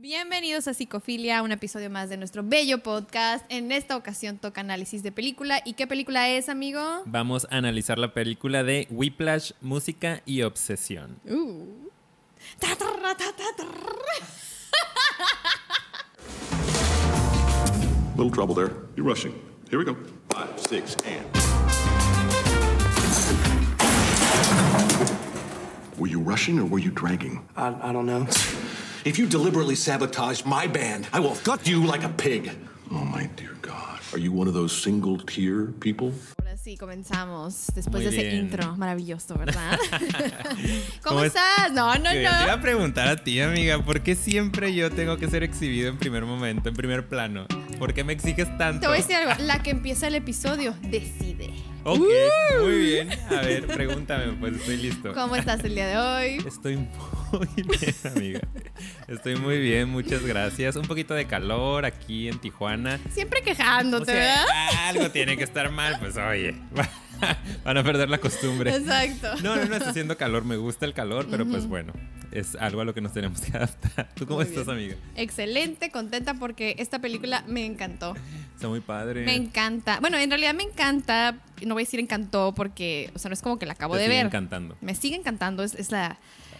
Bienvenidos a Psicofilia, un episodio más de nuestro bello podcast. En esta ocasión toca análisis de película. ¿Y qué película es, amigo? Vamos a analizar la película de Whiplash, Música y Obsesión. Uh. Little trouble there. You're rushing. Here we go. Five, six, and. Were you rushing or were you dragging? I, I don't know. If you deliberately sabotage my band, I will gut you like a pig. Oh, my dear God. Are you one of those single tier people? Ahora sí, comenzamos. Después Muy de ese bien. intro maravilloso, ¿verdad? ¿Cómo, ¿Cómo es- estás? No, no, Yo te iba no. a preguntar a ti, amiga, ¿por qué siempre yo tengo que ser exhibido en primer momento, en primer plano? ¿Por qué me exiges tanto? Te voy a decir algo. La que empieza el episodio decide. Ok, muy bien. A ver, pregúntame, pues estoy listo. ¿Cómo estás el día de hoy? Estoy muy bien, amiga. Estoy muy bien, muchas gracias. Un poquito de calor aquí en Tijuana. Siempre O quejándote, sea, ¿verdad? algo tiene que estar mal, pues oye, van a perder la costumbre. Exacto. No, no, no está haciendo calor, me gusta el calor, pero pues bueno, es algo a lo que nos tenemos que adaptar. ¿Tú cómo Muy estás, bien. amiga? Excelente, contenta porque esta película me encantó. Está muy padre. Me encanta. Bueno, en realidad me encanta. No voy a decir encantó porque, o sea, no es como que la acabo Te de sigue ver. encantando. Me sigue encantando. Es, es la,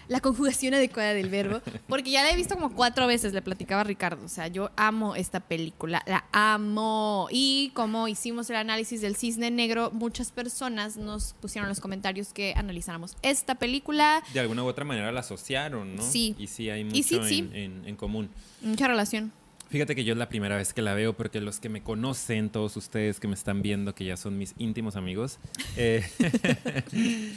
la conjugación adecuada del verbo. Porque ya la he visto como cuatro veces, le platicaba a Ricardo. O sea, yo amo esta película. La amo. Y como hicimos el análisis del cisne negro, muchas personas nos pusieron en los comentarios que analizáramos esta película. De alguna u otra manera la asociaron, ¿no? Sí. Y sí hay Y mucho sí, sí. En, en- en común. Mucha relación. Fíjate que yo es la primera vez que la veo porque los que me conocen, todos ustedes que me están viendo, que ya son mis íntimos amigos, eh,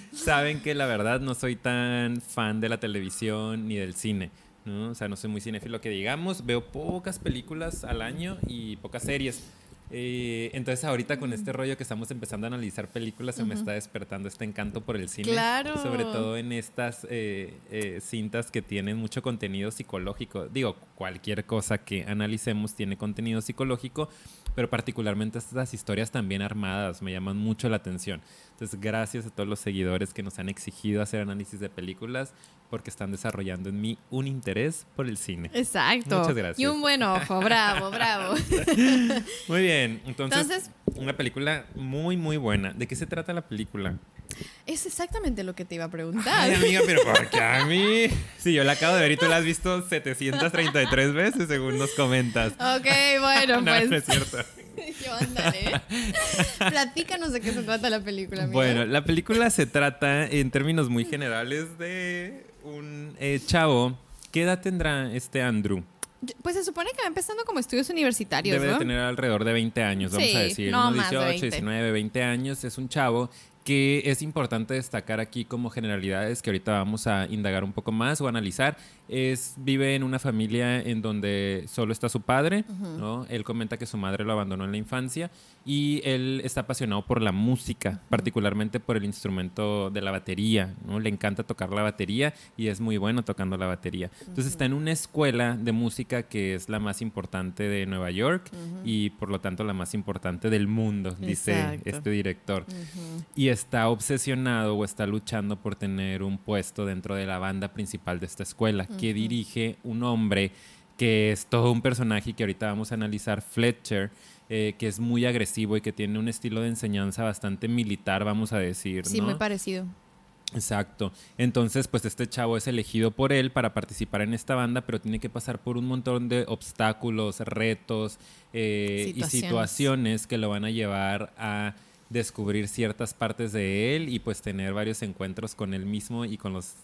saben que la verdad no soy tan fan de la televisión ni del cine. ¿no? O sea, no soy muy cinéfilo que digamos, veo pocas películas al año y pocas series. Eh, entonces ahorita con este rollo que estamos empezando a analizar películas se me está despertando este encanto por el cine. Claro. Sobre todo en estas eh, eh, cintas que tienen mucho contenido psicológico. Digo, cualquier cosa que analicemos tiene contenido psicológico, pero particularmente estas historias también armadas me llaman mucho la atención. Entonces, gracias a todos los seguidores que nos han exigido hacer análisis de películas porque están desarrollando en mí un interés por el cine. Exacto. Muchas gracias. Y un buen ojo. Bravo, bravo. Muy bien, entonces, Entonces- una película muy, muy buena. ¿De qué se trata la película? Es exactamente lo que te iba a preguntar. Ay, amiga, pero ¿por qué a mí? Sí, yo la acabo de ver y tú la has visto 733 veces según nos comentas. Ok, bueno, No, pues. no es cierto. Yo, ándale. Platícanos de qué se trata la película, amigo. Bueno, la película se trata en términos muy generales de un eh, chavo. ¿Qué edad tendrá este Andrew? Pues se supone que va empezando como estudios universitarios, Debe ¿no? de tener alrededor de 20 años, vamos Sí, a decir. no unos más de 18, 20. 19, 20 años. Es un chavo que es importante destacar aquí como generalidades que ahorita vamos a indagar un poco más o analizar. Es, vive en una familia en donde solo está su padre, ¿no? Él comenta que su madre lo abandonó en la infancia y él está apasionado por la música, particularmente por el instrumento de la batería, ¿no? Le encanta tocar la batería y es muy bueno tocando la batería. Entonces está en una escuela de música que es la más importante de Nueva York y por lo tanto la más importante del mundo, dice Exacto. este director. Y está obsesionado o está luchando por tener un puesto dentro de la banda principal de esta escuela, que dirige un hombre que es todo un personaje y que ahorita vamos a analizar, Fletcher, eh, que es muy agresivo y que tiene un estilo de enseñanza bastante militar, vamos a decir. Sí, ¿no? muy parecido. Exacto. Entonces, pues este chavo es elegido por él para participar en esta banda, pero tiene que pasar por un montón de obstáculos, retos eh, y situaciones que lo van a llevar a descubrir ciertas partes de él y pues tener varios encuentros con él mismo y con los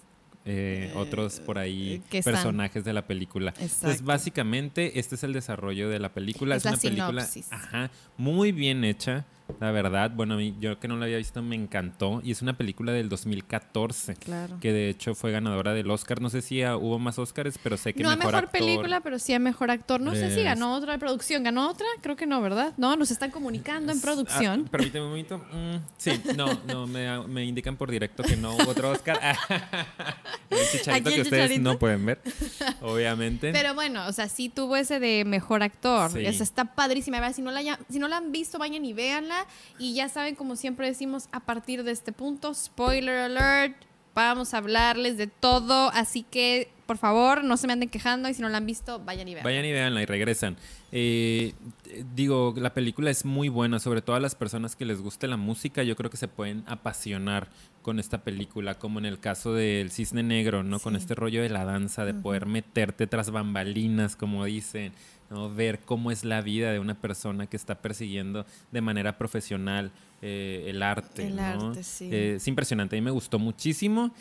eh, otros por ahí que personajes de la película. Exacto. Entonces, básicamente, este es el desarrollo de la película. Es Es, la una película ajá, muy bien hecha. La verdad, bueno, a mí, yo que no la había visto me encantó. Y es una película del 2014. Claro. Que de hecho fue ganadora del Oscar. No sé si ah, hubo más Oscars, pero sé que no mejor, mejor actor- película, pero sí a mejor actor. No sé si Es- ganó otra de producción. ¿Ganó otra? Creo que no, ¿verdad? No, nos están comunicando en producción. Ah, permíteme un momento. Mm, sí, no, no, me, me indican por directo que no hubo otro Oscar. el chicharito el que ustedes chicharito. no pueden ver, obviamente. Pero bueno, o sea, sí tuvo ese de mejor actor. Sí. O sea, está padrísima. A ver, si no, la, si no la han visto, vayan y véanla. Y ya saben, como siempre decimos, a partir de este punto, spoiler alert, vamos a hablarles de todo. Así que por favor, no se me anden quejando y si no la han visto, vayan y vean. Vayan y veanla y regresan. Eh, digo, la película es muy buena, sobre todo a las personas que les guste la música, yo creo que se pueden apasionar con esta película, como en el caso del Cisne Negro, ¿no? Con este rollo de la danza, de poder meterte tras bambalinas, como dicen, ¿no? Ver cómo es la vida de una persona que está persiguiendo de manera profesional eh, el arte, El ¿no? arte, sí. Eh, es impresionante, a mí me gustó muchísimo.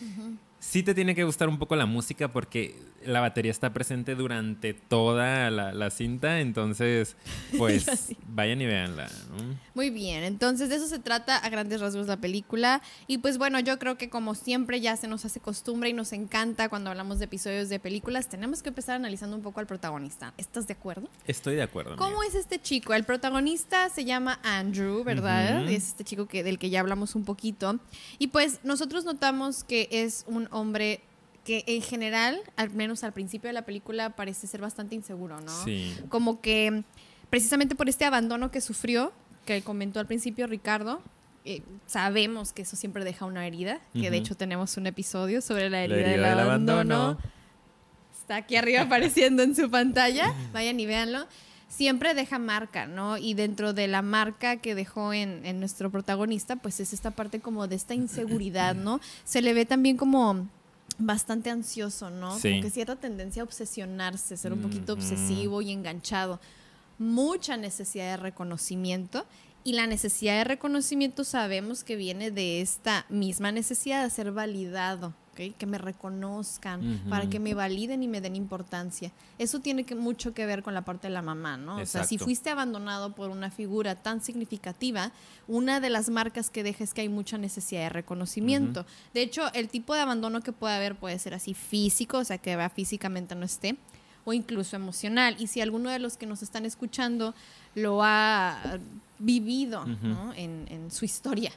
Sí te tiene que gustar un poco la música porque la batería está presente durante toda la, la cinta, entonces pues vayan y véanla. ¿no? Muy bien, entonces de eso se trata a grandes rasgos la película. Y pues bueno, yo creo que como siempre ya se nos hace costumbre y nos encanta cuando hablamos de episodios de películas, tenemos que empezar analizando un poco al protagonista. ¿Estás de acuerdo? Estoy de acuerdo. ¿Cómo es este chico? El protagonista se llama Andrew, ¿verdad? Es este chico que, del que ya hablamos un poquito. Y pues nosotros notamos que es un hombre que en general, al menos al principio de la película, parece ser bastante inseguro, ¿no? Sí. Como que precisamente por este abandono que sufrió, que comentó al principio Ricardo, eh, sabemos que eso siempre deja una herida, que de hecho tenemos un episodio sobre la La herida, del, del abandono. abandono. Está aquí arriba apareciendo en su pantalla. Vayan y véanlo. Siempre deja marca, ¿no? Y dentro de la marca que dejó en, en nuestro protagonista, pues es esta parte como de esta inseguridad, ¿no? Se le ve también como bastante ansioso, ¿no? Sí. Como que cierta tendencia a obsesionarse, ser un poquito obsesivo y enganchado. Mucha necesidad de reconocimiento. Y la necesidad de reconocimiento sabemos que viene de esta misma necesidad de ser validado, que me reconozcan, para que me validen y me den importancia. Eso tiene que, mucho que ver con la parte de la mamá, ¿no? O sea, si fuiste abandonado por una figura tan significativa, una de las marcas que deja es que hay mucha necesidad de reconocimiento. De hecho, el tipo de abandono que puede haber puede ser así físico, o sea, que va físicamente no esté, o incluso emocional. Y si alguno de los que nos están escuchando lo ha vivido Ujú. ¿no? en, en su historia,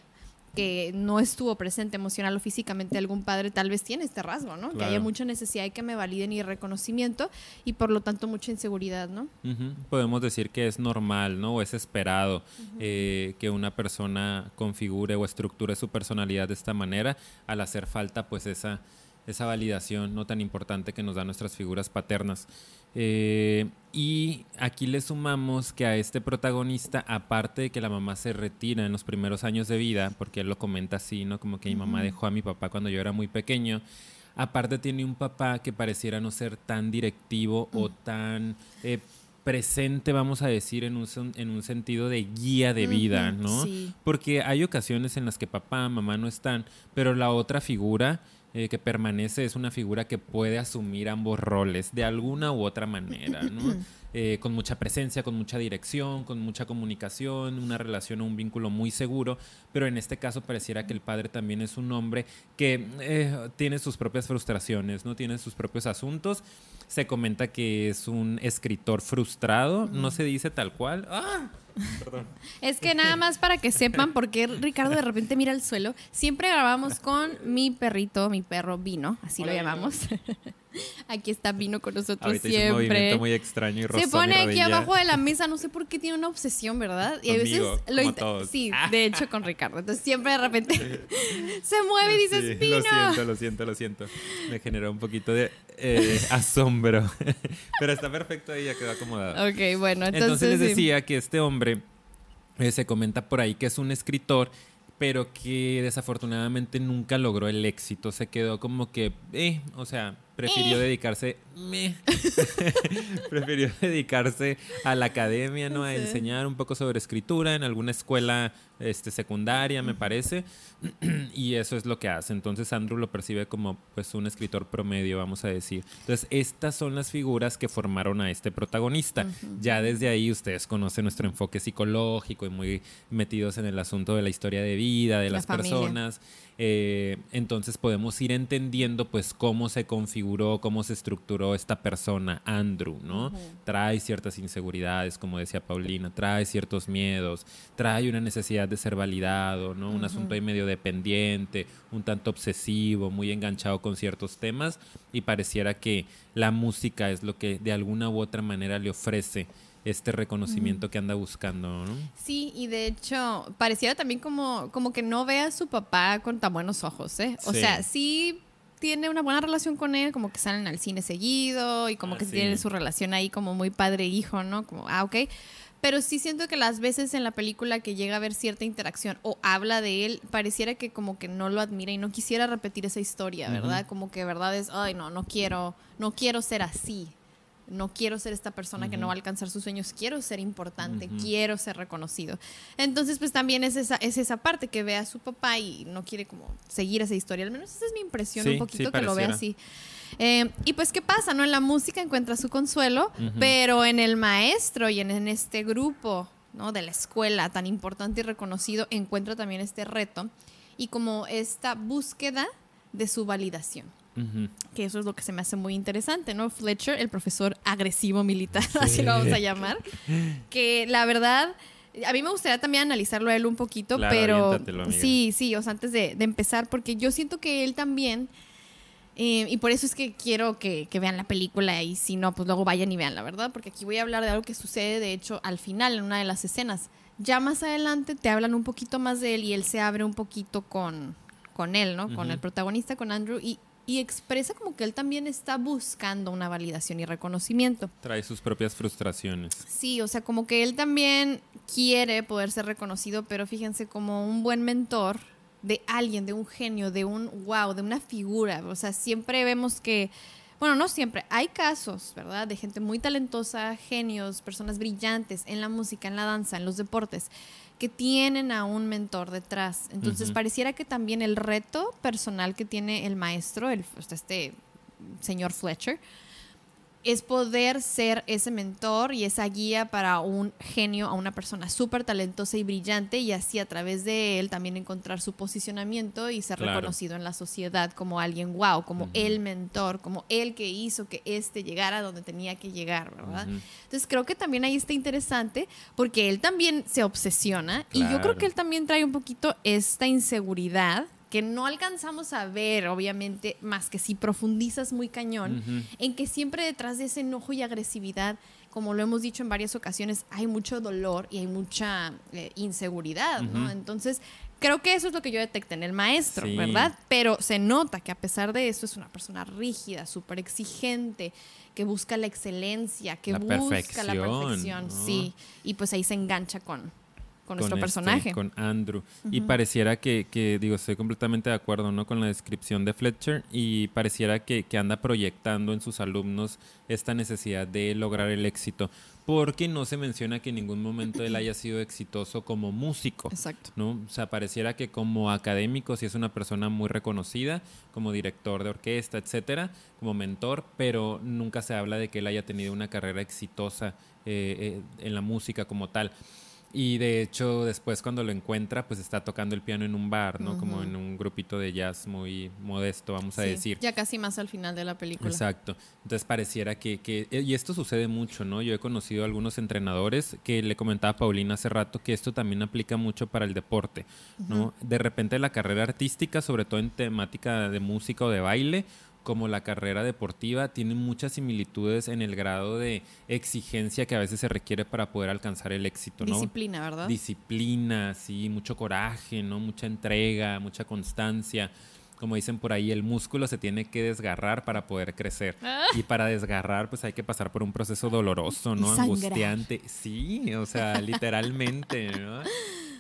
que no estuvo presente emocional o físicamente algún padre, tal vez tiene este rasgo, ¿no? Que haya mucha necesidad de que me validen y reconocimiento y por lo tanto mucha inseguridad, ¿no? Podemos decir que es normal, ¿no? O es esperado eh, que una persona configure o estructure su personalidad de esta manera al hacer falta, pues, esa, esa validación no tan importante que nos dan nuestras figuras paternas. Eh, y aquí le sumamos que a este protagonista, aparte de que la mamá se retira en los primeros años de vida, porque él lo comenta así, ¿no? Como que mi mamá dejó a mi papá cuando yo era muy pequeño. Aparte tiene un papá que pareciera no ser tan directivo o tan eh, presente, vamos a decir, en un, en un sentido de guía de vida, ¿no? sí. Porque hay ocasiones en las que papá, mamá no están, pero la otra figura eh, que permanece es una figura que puede asumir ambos roles de alguna u otra manera, ¿no? Eh, con mucha presencia, con mucha dirección, con mucha comunicación, una relación o un vínculo muy seguro, pero en este caso pareciera que el padre también es un hombre que eh, tiene sus propias frustraciones, no tiene sus propios asuntos. Se comenta que es un escritor frustrado, no se dice tal cual. ¡Ah! Es que nada más para que sepan por qué Ricardo de repente mira al suelo. Siempre grabamos con mi perrito, mi perro Vino, así lo llamamos. Aquí está Vino con nosotros Ahorita hizo un siempre. movimiento muy extraño y Se mi pone aquí abajo de la mesa, no sé por qué tiene una obsesión, ¿verdad? Y a veces lo como int- todos. Sí, de hecho con Ricardo. Entonces siempre de repente se mueve y dices, Sí, Vino. Lo siento, lo siento, lo siento. Me generó un poquito de eh, asombro. Pero está perfecto ahí, ya quedó acomodado. Ok, bueno, entonces, Entonces, les sí. decía que este hombre eh, se comenta por ahí que es un escritor, pero que desafortunadamente nunca logró el éxito. Se quedó como que, eh, o sea, prefirió Eh. dedicarse, meh. prefirió dedicarse a la academia, ¿no? A enseñar un poco sobre escritura en alguna escuela este, secundaria, me parece. y eso es lo que hace. Entonces Andrew lo percibe como pues un escritor promedio, vamos a decir. Entonces estas son las figuras que formaron a este protagonista. Ya desde ahí ustedes conocen nuestro enfoque psicológico y muy metidos en el asunto de la historia de vida, de La las familia. personas. Eh, entonces podemos ir entendiendo pues cómo se configuró, cómo se estructuró esta persona, Andrew, ¿no? Trae ciertas inseguridades, como decía Paulina, trae ciertos miedos, trae una necesidad de ser validado, ¿no? Un asunto ahí medio dependiente, un tanto obsesivo, muy enganchado con ciertos temas y pareciera que la música es lo que de alguna u otra manera le ofrece este reconocimiento que anda buscando, ¿no? Sí, y de hecho, pareciera también como, como que no ve a su papá con tan buenos ojos, ¿eh? O Sí. sea, sí tiene una buena relación con él, como que salen al cine seguido y como Ah, que sí. tienen su relación ahí como muy padre-hijo, ¿no? Como, ah, ok. Pero sí siento que las veces en la película que llega a haber cierta interacción o habla de él, pareciera que como que no lo admira y no quisiera repetir esa historia, ¿verdad? Como que verdad es, ay, no, no quiero, no quiero ser así. No quiero ser esta persona que no va a alcanzar sus sueños, quiero ser importante, quiero ser reconocido. Entonces, pues también es esa, es esa parte que ve a su papá y no quiere como seguir esa historia. Al menos esa es mi impresión Sí, un poquito sí, que lo ve así. Eh, y pues, ¿qué pasa? no En la música encuentra su consuelo, pero en el maestro y en, en este grupo ¿no? de la escuela tan importante y reconocido, encuentra también este reto y como esta búsqueda de su validación. Ujú. Que eso es lo que se me hace muy interesante, ¿no? Fletcher, el profesor agresivo militar, así lo vamos a llamar. Que la verdad, a mí me gustaría también analizarlo a él un poquito, Claro, pero sí, sí, o sea, antes de, de empezar, porque yo siento que él también, eh, y por eso es que quiero que, que vean la película y si no, pues luego vayan y vean, la verdad, porque aquí voy a hablar de algo que sucede, de hecho, al final, en una de las escenas. Ya más adelante te hablan un poquito más de él y él se abre un poquito con, con él, ¿no? Con Ujú. el protagonista, con Andrew, y, y expresa como que él también está buscando una validación y reconocimiento. Trae sus propias frustraciones. Sí, o sea, como que él también quiere poder ser reconocido, pero fíjense, como un buen mentor de alguien, de un genio, de un wow, de una figura. O sea, siempre vemos que, bueno, no siempre, hay casos, ¿verdad? De gente muy talentosa, genios, personas brillantes en la música, en la danza, en los deportes, que tienen a un mentor detrás. Entonces, pareciera que también el reto personal que tiene el maestro, el, sea, este señor Fletcher, es poder ser ese mentor y esa guía para un genio, a una persona súper talentosa y brillante y así a través de él también encontrar su posicionamiento y ser Claro. reconocido en la sociedad como alguien wow, como el mentor, como el que hizo que este llegara donde tenía que llegar, ¿verdad? Entonces creo que también ahí está interesante porque él también se obsesiona y yo creo que él también trae un poquito esta inseguridad que no alcanzamos a ver, obviamente, más que si profundizas muy cañón, en que siempre detrás de ese enojo y agresividad, como lo hemos dicho en varias ocasiones, hay mucho dolor y hay mucha eh, inseguridad, ¿no? Entonces, creo que eso es lo que yo detecté en el maestro, Sí. ¿verdad? Pero se nota que a pesar de eso es una persona rígida, súper exigente, que busca la excelencia, que La busca la perfección, perfección, ¿no? sí. Y pues ahí se engancha con, con nuestro este, personaje. con Andrew. Y pareciera que, que, digo, estoy completamente de acuerdo ¿no? con la descripción de Fletcher y pareciera que, que anda proyectando en sus alumnos esta necesidad de lograr el éxito. Porque no se menciona que en ningún momento él haya sido exitoso como músico. Exacto. ¿no? O sea, pareciera que como académico sí es una persona muy reconocida, como director de orquesta, etcétera, como mentor, pero nunca se habla de que él haya tenido una carrera exitosa eh, eh, en la música como tal. Y de hecho, después cuando lo encuentra, pues está tocando el piano en un bar, ¿no? Como en un grupito de jazz muy modesto, vamos a decir. Ya casi más al final de la película. Exacto. Entonces pareciera que, que- y esto sucede mucho, ¿no? Yo he conocido a algunos entrenadores que le comentaba a Paulina hace rato que esto también aplica mucho para el deporte, ¿no? De repente la carrera artística, sobre todo en temática de música o de baile, como la carrera deportiva, tienen muchas similitudes en el grado de exigencia que a veces se requiere para poder alcanzar el éxito, ¿no? Disciplina, ¿verdad? Disciplina, sí, mucho coraje, ¿no? Mucha entrega, mucha constancia. Como dicen por ahí, el músculo se tiene que desgarrar para poder crecer. Ah. Y para desgarrar, pues hay que pasar por un proceso doloroso, ¿no? sangrar. Angustiante. Sí, o sea, literalmente, ¿no?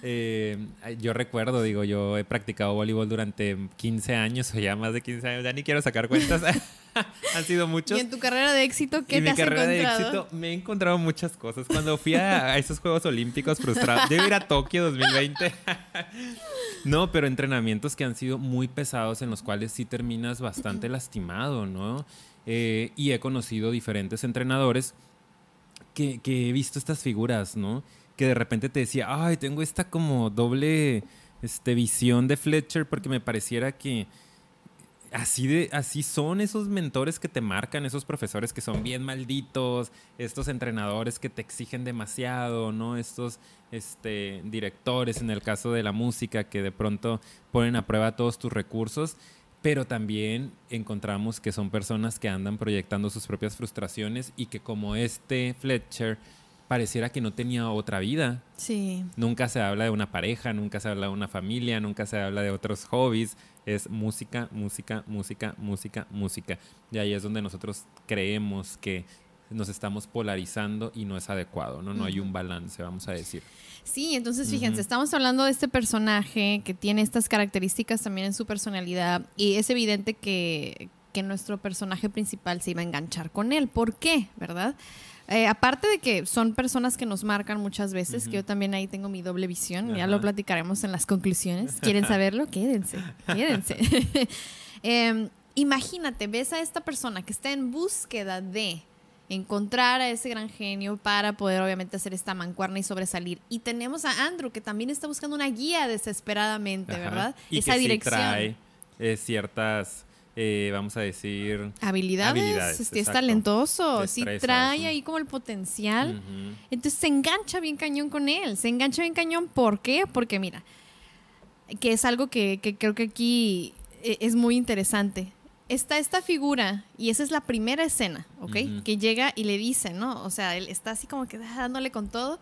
Eh, yo recuerdo, digo, yo he practicado voleibol durante 15 años o ya más de 15 años, ya ni quiero sacar cuentas. Han sido muchos. Y en tu carrera de éxito, ¿qué en te mi has carrera de encontrado? éxito me he encontrado muchas cosas. Cuando fui a, a esos Juegos Olímpicos frustrados, debo ir a Tokio 2020. no, pero entrenamientos que han sido muy pesados en los cuales sí terminas bastante lastimado, ¿no? Eh, y he conocido diferentes entrenadores que, que he visto estas figuras, ¿no? Que de repente te decía, ay, tengo esta como doble este, visión de Fletcher porque me pareciera que así, de, así son esos mentores que te marcan, esos profesores que son bien malditos, estos entrenadores que te exigen demasiado, ¿no? Estos este, directores, en el caso de la música, que de pronto ponen a prueba todos tus recursos. Pero también encontramos que son personas que andan proyectando sus propias frustraciones y que como este Fletcher pareciera que no tenía otra vida. Sí. Nunca se habla de una pareja, nunca se habla de una familia, nunca se habla de otros hobbies. Es música, música, música, música, música. Y ahí es donde nosotros creemos que nos estamos polarizando y no es adecuado, ¿no? No hay un balance, vamos a decir. Sí, entonces fíjense, estamos hablando de este personaje que tiene estas características también en su personalidad y es evidente que, que nuestro personaje principal se iba a enganchar con él. ¿Por qué? ¿Verdad? Eh, aparte de que son personas que nos marcan muchas veces, que yo también ahí tengo mi doble visión, ya lo platicaremos en las conclusiones. ¿Quieren saberlo? Quédense, quédense. Em, imagínate, ves a esta persona que está en búsqueda de encontrar a ese gran genio para poder obviamente hacer esta mancuerna y sobresalir. Y tenemos a Andrew que también está buscando una guía desesperadamente, Ajá. ¿verdad? Y Esa que sí dirección. trae eh, ciertas, eh, vamos a decir... Habilidades, Habilidades, es exacto. talentoso, sí trae ahí como el potencial. Entonces se engancha bien cañón con él, se engancha bien cañón, ¿por qué? Porque mira, que es algo que, que creo que aquí eh, es muy interesante. Está esta figura, y esa es la primera escena, ¿ok? Que llega y le dice, ¿no? O sea, él está así como que dándole con todo,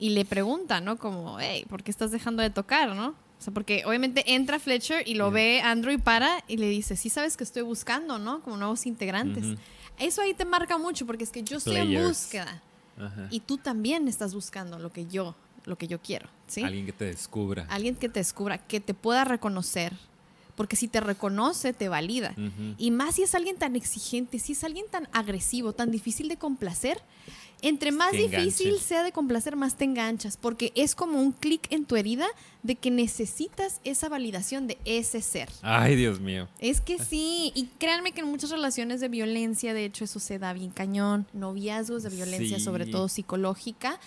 y le pregunta, ¿no? Como, hey, ¿por qué estás dejando de tocar, no? O sea, porque obviamente entra Fletcher y lo ve Andrew y para y le dice, sí sabes que estoy buscando, ¿no? Como nuevos integrantes. Eso ahí te marca mucho porque es que yo estoy en búsqueda Ajá. y tú también estás buscando lo que yo, lo que yo quiero, ¿sí? Alguien que te descubra. Alguien que te descubra, que te pueda reconocer, porque si te reconoce, te valida. Y más si es alguien tan exigente, si es alguien tan agresivo, tan difícil de complacer, entre más difícil sea de complacer, más te enganchas, porque es como un clic en tu herida de que necesitas esa validación de ese ser. Ay, Dios mío. Es que sí, y créanme que en muchas relaciones de violencia, de hecho eso se da bien cañón, noviazgos de violencia, Sí. sobre todo psicológica.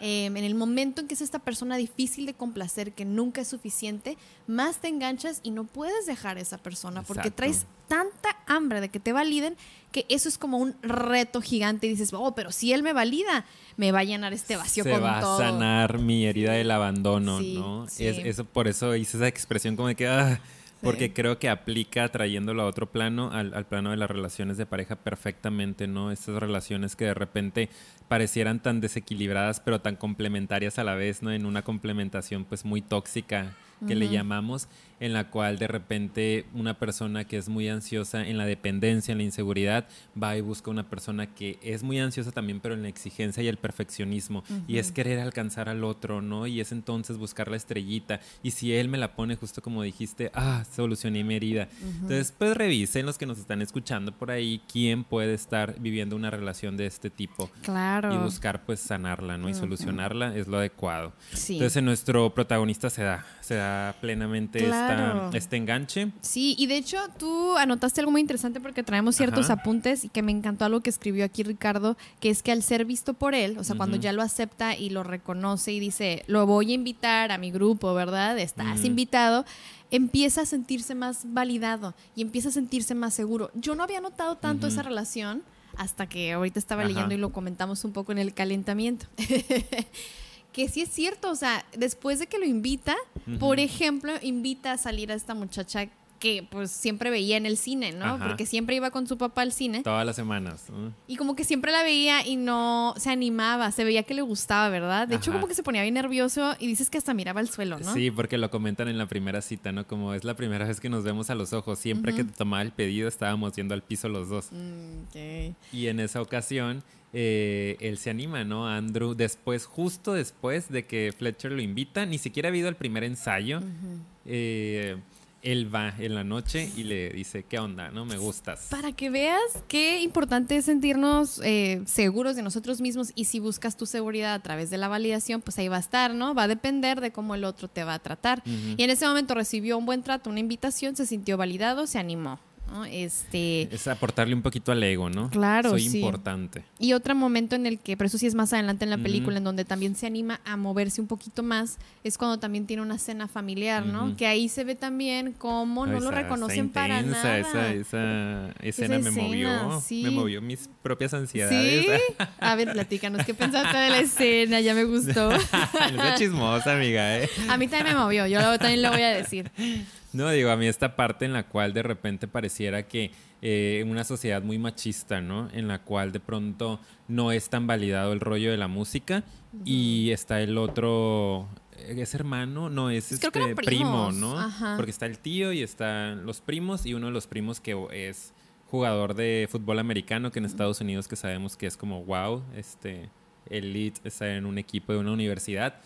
Eh, en el momento en que es esta persona difícil de complacer, que nunca es suficiente, más te enganchas y no puedes dejar a esa persona porque traes tanta hambre de que te validen que eso es como un reto gigante y dices, oh, pero si él me valida, me va a llenar este vacío se con va todo. a sanar mi herida del abandono, Sí, ¿no? sí. Es, eso, por eso hice esa expresión como de que, ah, porque creo que aplica trayéndolo a otro plano, al, al plano de las relaciones de pareja perfectamente, ¿no? Estas relaciones que de repente parecieran tan desequilibradas, pero tan complementarias a la vez, ¿no? En una complementación pues muy tóxica que le llamamos, en la cual de repente una persona que es muy ansiosa en la dependencia, en la inseguridad, va y busca una persona que es muy ansiosa también, pero en la exigencia y el perfeccionismo. Y es querer alcanzar al otro, ¿no? Y es entonces buscar la estrellita. Y si él me la pone justo como dijiste, ah, solucioné mi herida. Entonces, pues revisen los que nos están escuchando por ahí, quién puede estar viviendo una relación de este tipo. Claro. Y buscar pues sanarla, ¿no? Y solucionarla es lo adecuado. Sí. Entonces en nuestro protagonista se da, se da plenamente esta- Claro. este enganche. Sí, y de hecho tú anotaste algo muy interesante porque traemos ciertos Ajá. apuntes y que me encantó algo que escribió aquí Ricardo, que es que al ser visto por él, o sea, cuando ya lo acepta y lo reconoce y dice, lo voy a invitar a mi grupo, ¿verdad? Estás invitado, empieza a sentirse más validado y empieza a sentirse más seguro. Yo no había notado tanto esa relación hasta que ahorita estaba Ajá. leyendo y lo comentamos un poco en el calentamiento. que sí es cierto, o sea, después de que lo invita, por ejemplo, invita a salir a esta muchacha que pues siempre veía en el cine, ¿no? Ajá. Porque siempre iba con su papá al cine Todas las semanas. ¿no? y como que siempre la veía y no se animaba, se veía que le gustaba, ¿verdad? De hecho como que se ponía bien nervioso y dices que hasta miraba al suelo, ¿no? Sí, porque lo comentan en la primera cita, ¿no? Como es la primera vez que nos vemos a los ojos. Siempre que te tomaba el pedido estábamos yendo al piso los dos. Mm. Y en esa ocasión eh, él se anima, ¿no? Andrew, después, justo después de que Fletcher lo invita, ni siquiera ha habido el primer ensayo. eh, él va en la noche y le dice, ¿qué onda? ¿No? Me gustas. Para que veas qué importante es sentirnos eh, seguros de nosotros mismos y si buscas tu seguridad a través de la validación, pues ahí va a estar, ¿no? Va a depender de cómo el otro te va a tratar. Y en ese momento recibió un buen trato, una invitación, se sintió validado, se animó, ¿no? Este... Es aportarle un poquito al ego, ¿no? Claro, Soy sí. importante. Y otro momento en el que, pero eso sí es más adelante en la película, en donde también se anima a moverse un poquito más, es cuando también tiene una cena familiar, ¿no? Que ahí se ve también cómo no lo reconocen esa para intensa, nada. Esa, esa escena me escena, movió. sí. Me movió mis propias ansiedades. ¿Sí? A ver, platícanos, ¿qué pensaste de la escena? Ya me gustó. sea chismosa, amiga, ¿eh? A mí también me movió, yo también lo voy a decir. No, digo, a mí esta parte en la cual de repente pareciera que eh, una sociedad muy machista, ¿no? En la cual de pronto no es tan validado el rollo de la música y está el otro, eh, es hermano, no, es Creo que este primo, ¿no? ajá. Porque está el tío y están los primos y uno de los primos que es jugador de fútbol americano que en Estados Unidos que sabemos que es como wow, este elite está en un equipo de una universidad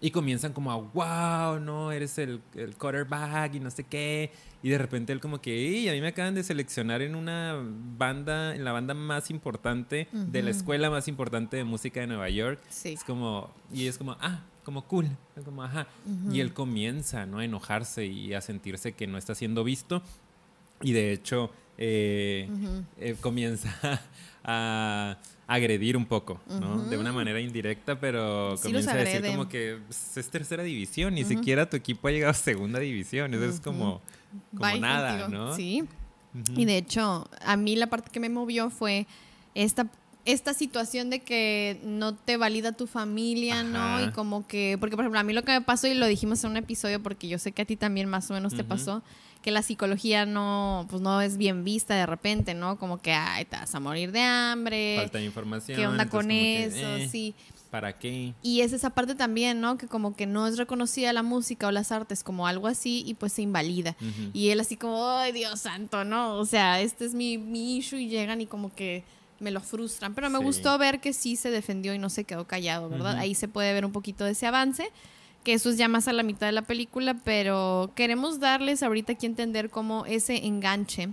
y comienzan como a wow, no, eres el, el quarterback y no sé qué y de repente él como que, "Ey, a mí me acaban de seleccionar en una banda, en la banda más importante de la escuela más importante de música de Nueva York. Sí. Es como, y es como, ah, como cool, como, ajá. Y él comienza, ¿no? A enojarse y a sentirse que no está siendo visto. Y de hecho, eh, eh, comienza a agredir un poco, ¿no? De una manera indirecta, pero Sí comienza a decir como que pues, es tercera división, ni siquiera tu equipo ha llegado a segunda división, eso es como, como Bye nada, contigo. ¿no? Sí. Y de hecho, a mí la parte que me movió fue esta, esta situación de que no te valida tu familia, ¿no? Y como que, porque por ejemplo, a mí lo que me pasó, y lo dijimos en un episodio, porque yo sé que a ti también más o menos te pasó, que la psicología no, pues no es bien vista de repente, ¿no? Como que, ay, te vas a morir de hambre. Falta de información. ¿Qué onda con que, eso? eh, Sí. ¿Para qué? Y es esa parte también, ¿no? Que como que no es reconocida la música o las artes como algo así y pues se invalida. Y él así como, ay Dios santo, ¿no? O sea, este es mi, mi issue y llegan y como que me lo frustran. Pero me Sí. gustó ver que sí se defendió y no se quedó callado, ¿verdad? Ahí se puede ver un poquito de ese avance, que eso es ya más a la mitad de la película, pero queremos darles ahorita aquí entender cómo ese enganche.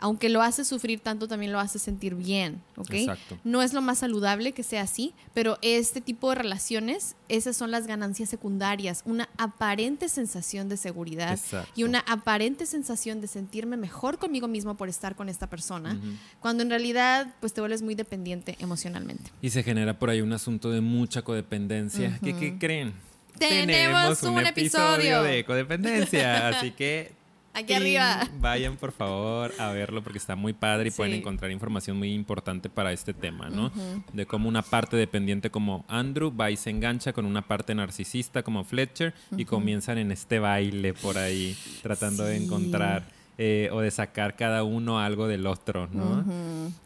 Aunque lo hace sufrir tanto, también lo hace sentir bien, ¿ok? Exacto. No es lo más saludable que sea así, pero este tipo de relaciones, esas son las ganancias secundarias, una aparente sensación de seguridad Exacto. y una aparente sensación de sentirme mejor conmigo mismo por estar con esta persona, cuando en realidad pues te vuelves muy dependiente emocionalmente. Y se genera por ahí un asunto de mucha codependencia. ¿Qué, qué creen? Tenemos un episodio. de codependencia. Así que. Aquí arriba. Vayan por favor a verlo porque está muy padre y Sí. pueden encontrar información muy importante para este tema, ¿no? De cómo una parte dependiente como Andrew va y se engancha con una parte narcisista como Fletcher y comienzan en este baile por ahí tratando de encontrar eh, o de sacar cada uno algo del otro, ¿no?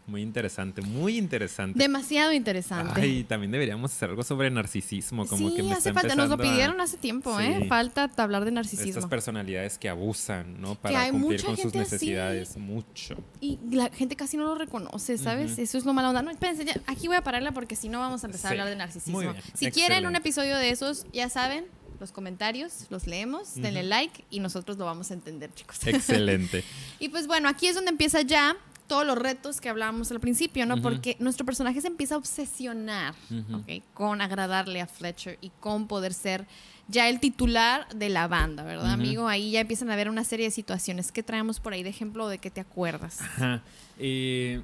Muy interesante, muy interesante. Demasiado interesante. Ay, también deberíamos hacer algo sobre narcisismo, como sí, que me hace está falta, nos lo a- pidieron hace tiempo, ¿eh? Falta hablar de Estas narcisismo. personalidades que abusan, ¿no? Para hay cumplir mucha con sus así. necesidades. Mucho. Y la gente casi no lo reconoce, ¿sabes? Eso es lo malo. No, espérense, ya, aquí voy a pararla porque si no vamos a empezar Sí. a hablar de narcisismo. Si quieren un episodio de esos, ya saben, los comentarios, los leemos, denle like y nosotros lo vamos a entender, chicos. Excelente. y pues bueno, aquí es donde empieza ya todos los retos que hablábamos al principio, ¿no? Porque nuestro personaje se empieza a obsesionar. Con agradarle a Fletcher y con poder ser ya el titular de la banda, ¿verdad, amigo? Ahí ya empiezan a haber una serie de situaciones. ¿Qué traemos por ahí de ejemplo de qué te acuerdas? Ajá. Eh,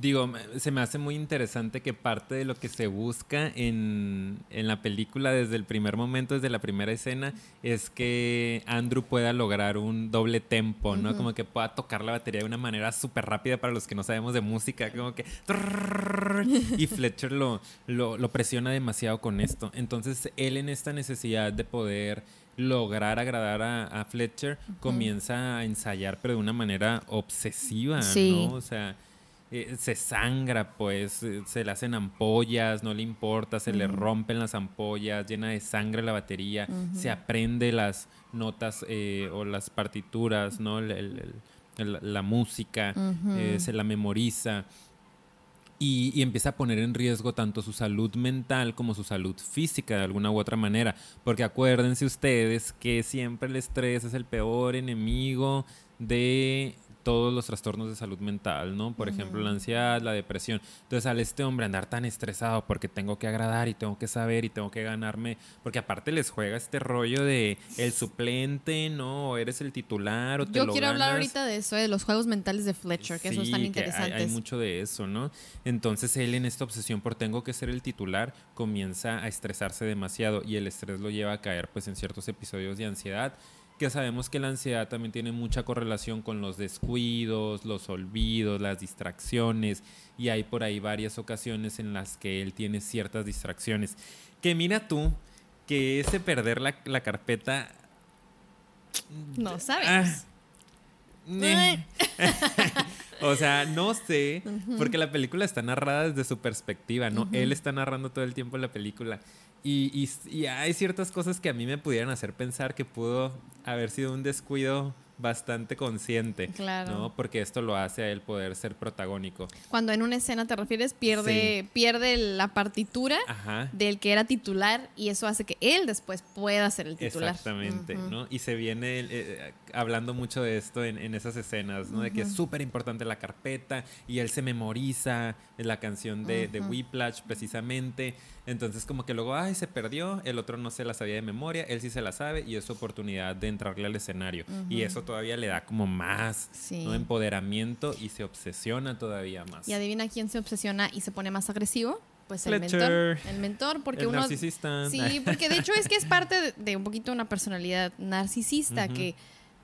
digo, se me hace muy interesante que parte de lo que se busca en, en la película desde el primer momento, desde la primera escena, es que Andrew pueda lograr un doble tempo, ¿no? Como que pueda tocar la batería de una manera súper rápida para los que no sabemos de música, como que... Y Fletcher lo, lo, lo presiona demasiado con esto. Entonces, él en esta necesidad de poder lograr agradar a, a Fletcher, comienza a ensayar, pero de una manera obsesiva, Sí. ¿no? O sea, eh, se sangra, pues, eh, se le hacen ampollas, no le importa, se le rompen las ampollas, llena de sangre la batería, se aprende las notas eh, o las partituras, ¿no? El- el- el- la música, se la memoriza. Y, y empieza a poner en riesgo tanto su salud mental como su salud física de alguna u otra manera. Porque acuérdense ustedes que siempre el estrés es el peor enemigo de todos los trastornos de salud mental, ¿no? Por ejemplo, la ansiedad, la depresión. Entonces, al este hombre andar tan estresado porque tengo que agradar y tengo que saber y tengo que ganarme, porque aparte les juega este rollo de el suplente, ¿no? O eres el titular o te Yo lo quiero hablar ahorita de eso, de los juegos mentales de Fletcher, que esos están Sí, que hay- interesantes. Hay, mucho de eso, ¿no? Entonces él en esta obsesión por tengo que ser el titular comienza a estresarse demasiado y el estrés lo lleva a caer pues en ciertos episodios de ansiedad que sabemos que la ansiedad también tiene mucha correlación con los descuidos, los olvidos, las distracciones y hay por ahí varias ocasiones en las que él tiene ciertas distracciones. Que mira tú que ese perder la, la carpeta No sabemos. Ah. O sea, no sé, porque la película está narrada desde su perspectiva, ¿no? Él está narrando todo el tiempo la película. Y, y- hay ciertas cosas que a mí me pudieran hacer pensar que pudo haber sido un descuido bastante consciente, Claro. ¿no? Porque esto lo hace a él poder ser protagónico. Cuando en una escena te refieres, pierde, pierde la partitura Ajá. del que era titular y eso hace que él después pueda ser el titular. Exactamente, Ujú. ¿no? Y se viene eh, eh, hablando mucho de esto en, en esas escenas, ¿no? De que es súper importante la carpeta y él se memoriza la canción de, de Whiplash precisamente. Entonces como que luego, ay, se perdió, el otro no se la sabía de memoria, él sí se la sabe y es su oportunidad de entrarle al escenario. Y eso todavía le da como más Sí. ¿no? empoderamiento y se obsesiona todavía más. Y adivina quién se obsesiona y se pone más agresivo. Pues el Fletcher. mentor. El mentor, porque El uno. narcisista. Sí, porque de hecho es que es parte de, de un poquito una personalidad narcisista que,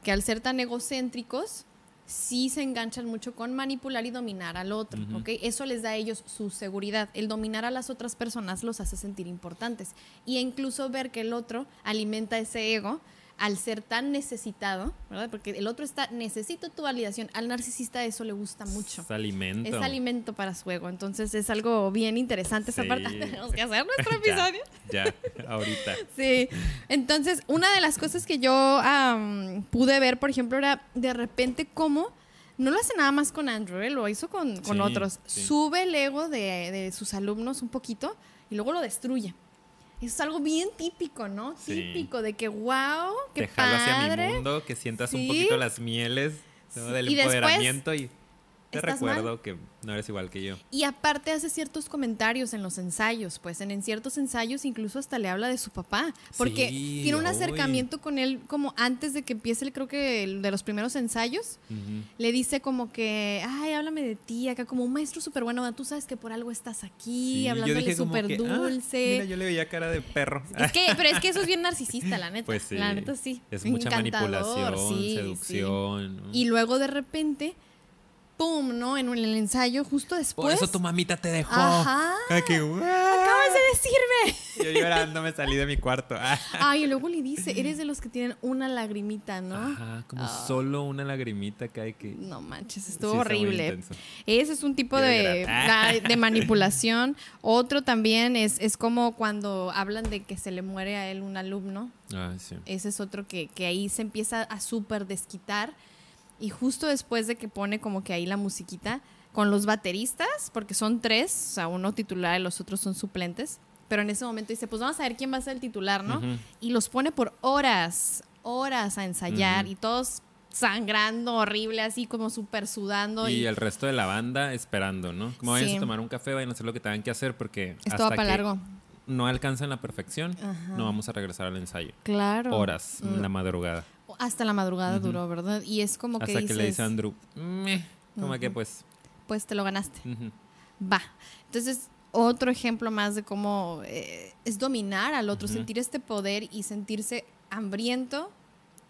que al ser tan egocéntricos sí se enganchan mucho con manipular y dominar al otro, ¿ok? Eso les da a ellos su seguridad. El dominar a las otras personas los hace sentir importantes. Y incluso ver que el otro alimenta ese ego al ser tan necesitado, ¿verdad? Porque el otro está, necesito tu validación. Al narcisista eso le gusta mucho. Es alimento. Es alimento para su ego. Entonces es algo bien interesante esa Sí. parte. Tenemos que hacer nuestro episodio. Ya, ahorita. Sí. Entonces, una de las cosas que yo pude ver, por ejemplo, era de repente cómo no lo hace nada más con Andrew, ¿eh? lo hizo con, con Sí, otros. sí. Sube el ego de, de sus alumnos un poquito y luego lo destruye. Eso es algo bien típico, ¿no? Sí. Típico de que, wow, qué Te jalo hacia padre. mi mundo, que sientas un poquito las mieles del Y después, empoderamiento y te ¿estás recuerdo que no eres igual que yo. Y aparte hace ciertos comentarios en los ensayos, pues en, en ciertos ensayos incluso hasta le habla de su papá, porque Sí, tiene un acercamiento con él como antes de que empiece, el, creo que el de los primeros ensayos, le dice como que, ay, háblame de ti acá, como un maestro súper bueno, tú sabes que por algo estás aquí, Sí, hablándole como súper ah, dulce. mira, yo le veía cara de perro. Es que, pero es que eso es bien narcisista, la neta. Pues sí. La neta sí. Es mucha Encantador, manipulación, seducción. ¿no? Y luego de repente, pum, ¿no? En el ensayo, justo después. Por eso tu mamita te dejó. Ajá. Acabas de decirme. Yo llorando me salí de mi cuarto. Ah. Ay, y luego le dice, eres de los que tienen una lagrimita, ¿no? Ajá, como Ah. solo una lagrimita cae que. No manches, estuvo horrible. Ese es un tipo de, llorar. de manipulación. Otro también es, es como cuando hablan de que se le muere a él un alumno. Ah, sí. Ese es otro que, que ahí se empieza a súper desquitar. Y justo después de que pone como que ahí la musiquita con los bateristas, porque son tres, o sea, uno titular y los otros son suplentes. Pero en ese momento dice, pues vamos a ver quién va a ser el titular, ¿no? Y los pone por horas, horas a ensayar y todos sangrando horrible, así como súper sudando. Y Y, el resto de la banda esperando, ¿no? Como vayan Sí. a tomar un café, vayan a hacer lo que tengan que hacer porque Esto va hasta para que largo. no alcanzan la perfección, Ajá. no vamos a regresar al ensayo. Claro. Horas en Mm. la madrugada. Hasta la madrugada duró, ¿verdad? Y es como que Hasta que le dice a Andrew, "Meh", como que pues. pues te lo ganaste. ujú. Va. Entonces, otro ejemplo más de cómo eh, es dominar al otro, sentir este poder y sentirse hambriento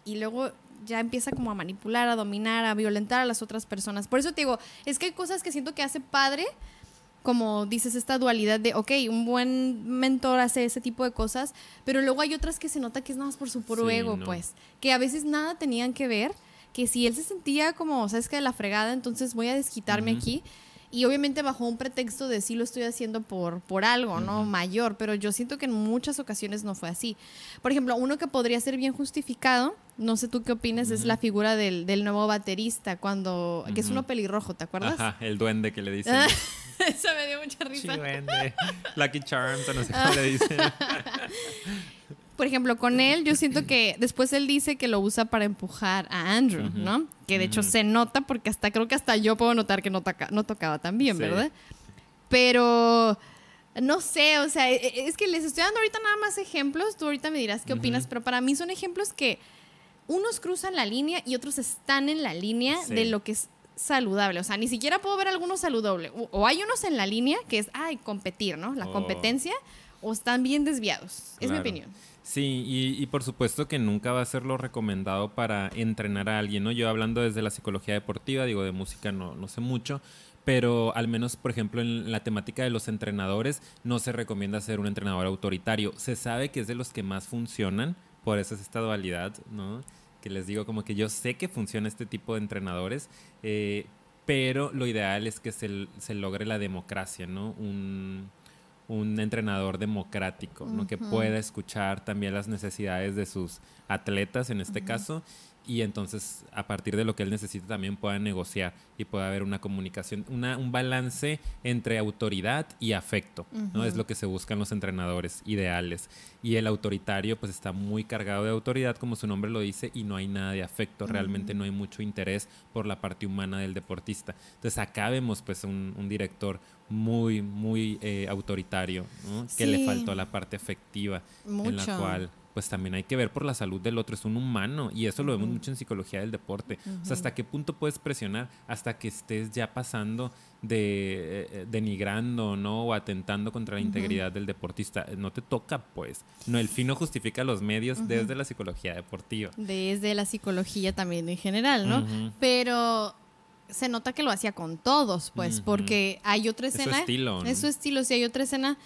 y luego ya empieza como a manipular, a dominar, a violentar a las otras personas. Por eso te digo, es que hay cosas que siento que hace padre, como dices, esta dualidad de, ok, un buen mentor hace ese tipo de cosas, pero luego hay otras que se nota que es nada más por su puro Sí, ego, no. pues, que a veces nada tenían que ver, que si él se sentía como, sabes que de la fregada, entonces voy a desquitarme aquí. Y obviamente bajo un pretexto de sí lo estoy haciendo por, por algo, ¿no? Mayor, pero yo siento que en muchas ocasiones no fue así. Por ejemplo, uno que podría ser bien justificado, no sé tú qué opinas, es la figura del, del nuevo baterista, cuando, que es uno pelirrojo, ¿te acuerdas? Ajá, el duende que le dicen. Eso me dio mucha Sí, risa. duende. Lucky Charms, no sé cómo le dicen. Por ejemplo, con él, yo siento que después él dice que lo usa para empujar a Andrew. ¿no? Que de hecho se nota porque hasta creo que hasta yo puedo notar que no, toca- no tocaba tan bien, Sí. ¿verdad? Pero no sé, o sea, e- e- es que les estoy dando ahorita nada más ejemplos, tú ahorita me dirás qué opinas, pero para mí son ejemplos que unos cruzan la línea y otros están en la línea Sí. de lo que es saludable, o sea, ni siquiera puedo ver algunos saludables, o, hay unos en la línea que es, ay, competir, ¿no? La Oh. competencia, o están bien desviados, es mi opinión. Sí, y, y por supuesto que nunca va a ser lo recomendado para entrenar a alguien, ¿no? Yo hablando desde la psicología deportiva, digo, de música no, no sé mucho, pero al menos, por ejemplo, en la temática de los entrenadores, no se recomienda ser un entrenador autoritario. Se sabe que es de los que más funcionan, por eso es esta dualidad, ¿no? que les digo como que yo sé que funciona este tipo de entrenadores, eh, pero lo ideal es que se, se logre la democracia, ¿no? Un, un entrenador democrático, ¿no? que pueda escuchar también las necesidades de sus atletas en este caso y entonces a partir de lo que él necesita también pueda negociar y pueda haber una comunicación, una, un balance entre autoridad y afecto, ¿no? Es lo que se buscan los entrenadores ideales. Y el autoritario pues está muy cargado de autoridad, como su nombre lo dice, y no hay nada de afecto, realmente no hay mucho interés por la parte humana del deportista. Entonces acá vemos pues un, un director muy, muy eh, autoritario, ¿no? que le faltó la parte afectiva en la cual pues también hay que ver por la salud del otro, es un humano y eso lo vemos mucho en psicología del deporte. O sea, hasta qué punto puedes presionar hasta que estés ya pasando de eh, denigrando, ¿no? O atentando contra la integridad del deportista. No te toca, pues. No, el fin no justifica los medios desde la psicología deportiva. Desde la psicología también en general, ¿no? Pero se nota que lo hacía con todos, pues, porque hay otra escena. Es su estilo. Es su estilo, sí, hay otra escena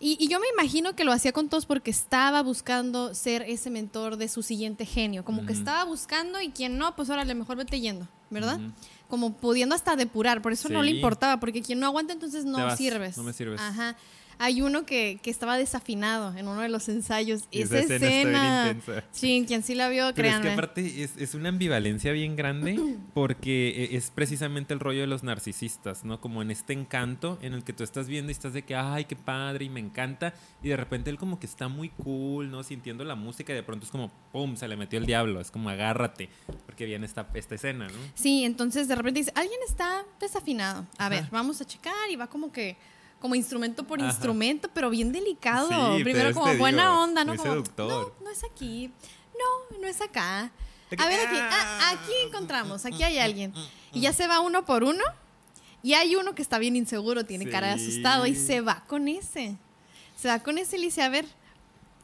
y, yo me imagino que lo hacía con todos porque estaba buscando ser ese mentor de su siguiente genio. Como que estaba buscando y quien no, pues lo mejor vete yendo, ¿verdad? Como pudiendo hasta depurar. Por eso no le importaba, porque quien no aguanta entonces no sirves. No me sirves. Ajá. Hay uno que, que, estaba desafinado en uno de los ensayos. esa, esa escena. sí, quien sí la vio, Pero créanme. Es que aparte es, es, una ambivalencia bien grande porque e, es precisamente el rollo de los narcisistas, ¿no? Como en este encanto en el que tú estás viendo y estás de que, ay, qué padre y me encanta. Y de repente él como que está muy cool, ¿no? Sintiendo la música y de pronto es como, ¡pum! Se le metió el diablo. Es como, agárrate. Porque viene esta, esta escena, ¿no? Sí, entonces de repente dice, alguien está desafinado. A ver, vamos a checar y va como que como instrumento por instrumento, pero bien delicado. Primero como buena onda, ¿no? Como, no, no es aquí. No, no es acá. A ver, aquí, ah, aquí encontramos, aquí hay alguien. Y ya se va uno por uno. Y hay uno que está bien inseguro, tiene cara de asustado y se va con ese. Se va con ese y le dice, a ver,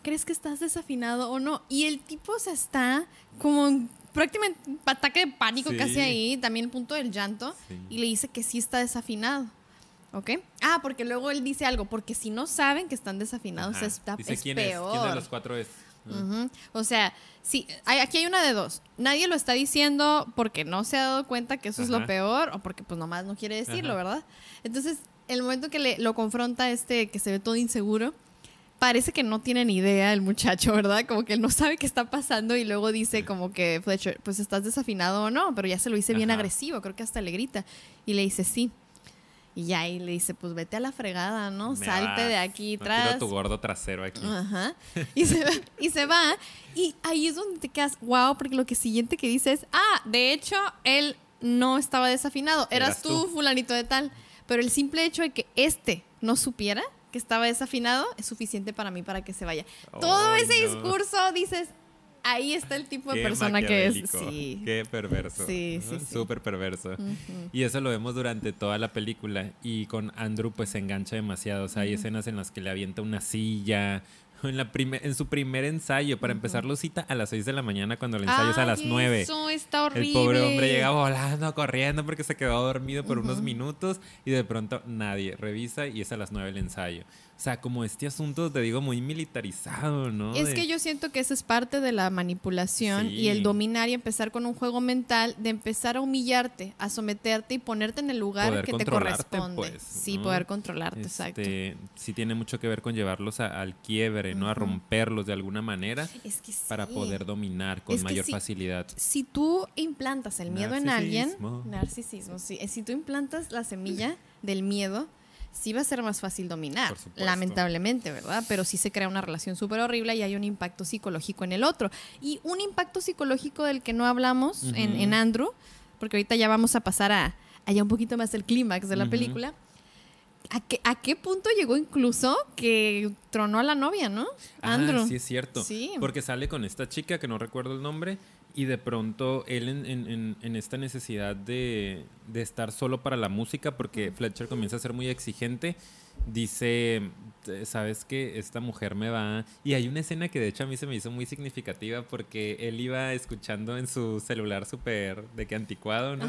¿crees que estás desafinado o no? Y el tipo se está como prácticamente ataque de pánico casi ahí, también el punto del llanto, y le dice que sí está desafinado. ¿Ok? Ah, porque luego él dice algo, porque si no saben que están desafinados, está, es quién peor. Es, ¿Quién de los cuatro es? O sea, sí, hay, aquí hay una de dos. Nadie lo está diciendo porque no se ha dado cuenta que eso es lo peor o porque pues nomás no quiere decirlo, ¿verdad? Entonces, el momento que le, lo confronta este que se ve todo inseguro, parece que no tiene ni idea el muchacho, ¿verdad? Como que él no sabe qué está pasando y luego dice como que Fletcher, pues estás desafinado o no, pero ya se lo dice bien agresivo, creo que hasta le grita y le dice sí. Y ya ahí le dice, pues vete a la fregada, ¿no? Salte de aquí no tras. tu gordo trasero aquí. Ajá. Y se, va, y se va. Y ahí es donde te quedas, wow, porque lo que siguiente que dice es, ah, de hecho, él no estaba desafinado. Eras, tú, fulanito de tal. Pero el simple hecho de que este no supiera que estaba desafinado es suficiente para mí para que se vaya. Todo ese discurso dices, ahí está el tipo de persona que es. Sí. Qué perverso. Sí, sí, Súper perverso. Y eso lo vemos durante toda la película. Y con Andrew, pues se engancha demasiado. O sea, hay escenas en las que le avienta una silla. En, la en su primer ensayo, para empezar, lo cita a las 6 de la mañana cuando el ensayo es a las 9. Eso está horrible. El pobre hombre llega volando, corriendo porque se quedó dormido por unos minutos y de pronto nadie revisa y es a las 9 el ensayo. O sea, como este asunto, te digo, muy militarizado, ¿no? Es que yo siento que eso es parte de la manipulación y el dominar y empezar con un juego mental de empezar a humillarte, a someterte y ponerte en el lugar que te corresponde. Pues, sí, poder controlarte, exacto. Este, sí tiene mucho que ver con llevarlos al quiebre, ¿no? A romperlos de alguna manera para poder dominar con mayor facilidad. Si tú implantas el miedo en alguien, narcisismo, sí. Si tú implantas la semilla del miedo, sí va a ser más fácil dominar, lamentablemente, ¿verdad? Pero sí se crea una relación súper horrible y hay un impacto psicológico en el otro. Y un impacto psicológico del que no hablamos en, Andrew, porque ahorita ya vamos a pasar a allá un poquito más el clímax de la película. ¿A qué, ¿A qué, punto llegó incluso que tronó a la novia, no? Ah. Sí, es cierto. Sí. Porque sale con esta chica que no recuerdo el nombre y de pronto él en, esta necesidad de, estar solo para la música, porque Fletcher comienza a ser muy exigente, dice, sabes que esta mujer me va... Y hay una escena que de hecho a mí se me hizo muy significativa porque él iba escuchando en su celular súper de que anticuado, ¿no?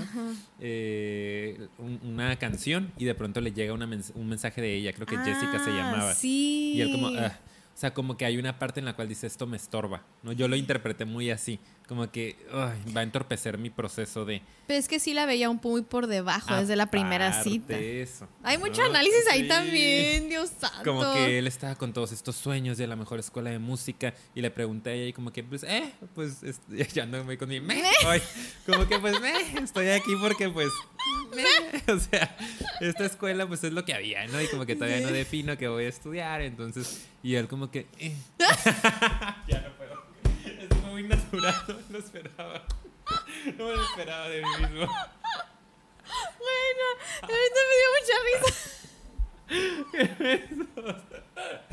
Eh, una canción y de pronto le llega un mensaje de ella, creo que Jessica se ah, llamaba. Sí. Y él como... Ah", o sea, como que hay una parte en la cual dice esto me estorba, ¿no? Yo lo interpreté muy así, como que va a entorpecer mi proceso de... Pero es que sí la veía un poco muy por debajo desde la primera cita. eso, Hay mucho ¿no? análisis ahí Sí. también, Dios santo. Como que él estaba con todos estos sueños de la mejor escuela de música y le pregunté a ella y como que, pues, eh, pues, es- ya ando muy con mi. Ay, como que, pues, meh, estoy aquí porque, pues, meh. O sea, esta escuela, pues, es lo que había, ¿no? Y como que todavía no defino que voy a estudiar, entonces, y él como que, eh. ya no puedo. Muy natural, no lo esperaba. No me lo esperaba de mí mismo. Bueno, ahorita me dio mucha risa.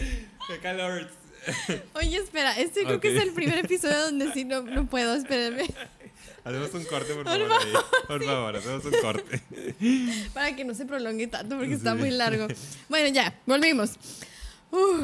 ¡Qué calor! Oye, espera, este creo que es el primer episodio donde sí no, no puedo, espérenme. Hacemos un corte, por Por favor. ahí. Por favor, hacemos un corte. Para que no se prolongue tanto porque está muy largo. Bueno, ya, volvimos.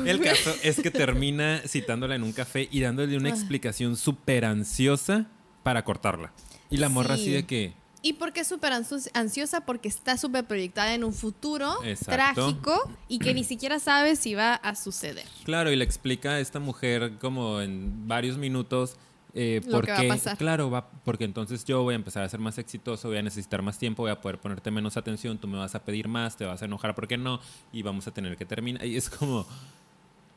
El caso es que termina citándola en un café y dándole una explicación súper ansiosa para cortarla. Y la morra Sí. así de que, ¿Y por qué súper ansiosa? Porque está súper proyectada en un futuro Exacto. trágico y que ni siquiera sabe si va a suceder. claro, y le explica a esta mujer como en varios minutos eh, Lo por que va a pasar. Claro, va, porque entonces yo voy a empezar a ser más exitoso, voy a necesitar más tiempo, voy a poder ponerte menos atención, tú me vas a pedir más, te vas a enojar porque no, y vamos a tener que terminar. Y es como...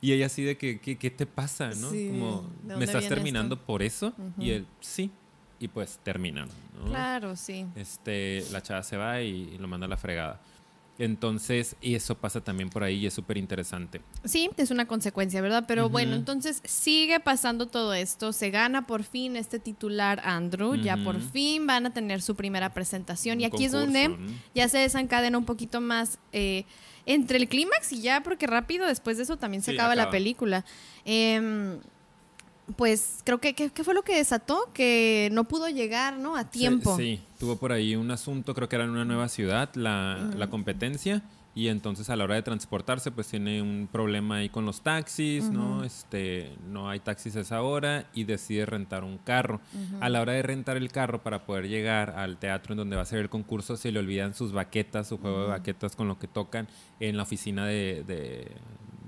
Y ella así de que, ¿qué, te pasa? ¿no? Sí, como, ¿de ¿me estás terminando esto? por eso? Y él, sí. Y pues terminan. ¿no? Claro, sí. este, la chava se va y, y lo manda a la fregada. Entonces, y eso pasa también por ahí y es súper interesante. Sí, es una consecuencia, ¿verdad? Pero bueno, entonces sigue pasando todo esto. Se gana por fin este titular Andrew. Ya por fin van a tener su primera presentación. y aquí es donde ¿no? ya se desencadena un poquito más eh, entre el clímax y ya, porque rápido después de eso también se Sí, acaba, la película. Em, pues creo que, ¿qué fue lo que desató? Que no pudo llegar, ¿no? A tiempo. Sí, sí, tuvo por ahí un asunto, creo que era en una nueva ciudad, la, la competencia. Y entonces a la hora de transportarse, pues tiene un problema ahí con los taxis, ¿no? Este, no hay taxis a esa hora y decide rentar un carro. A la hora de rentar el carro para poder llegar al teatro en donde va a ser el concurso, se le olvidan sus baquetas, su juego de baquetas con lo que tocan en la oficina de, de-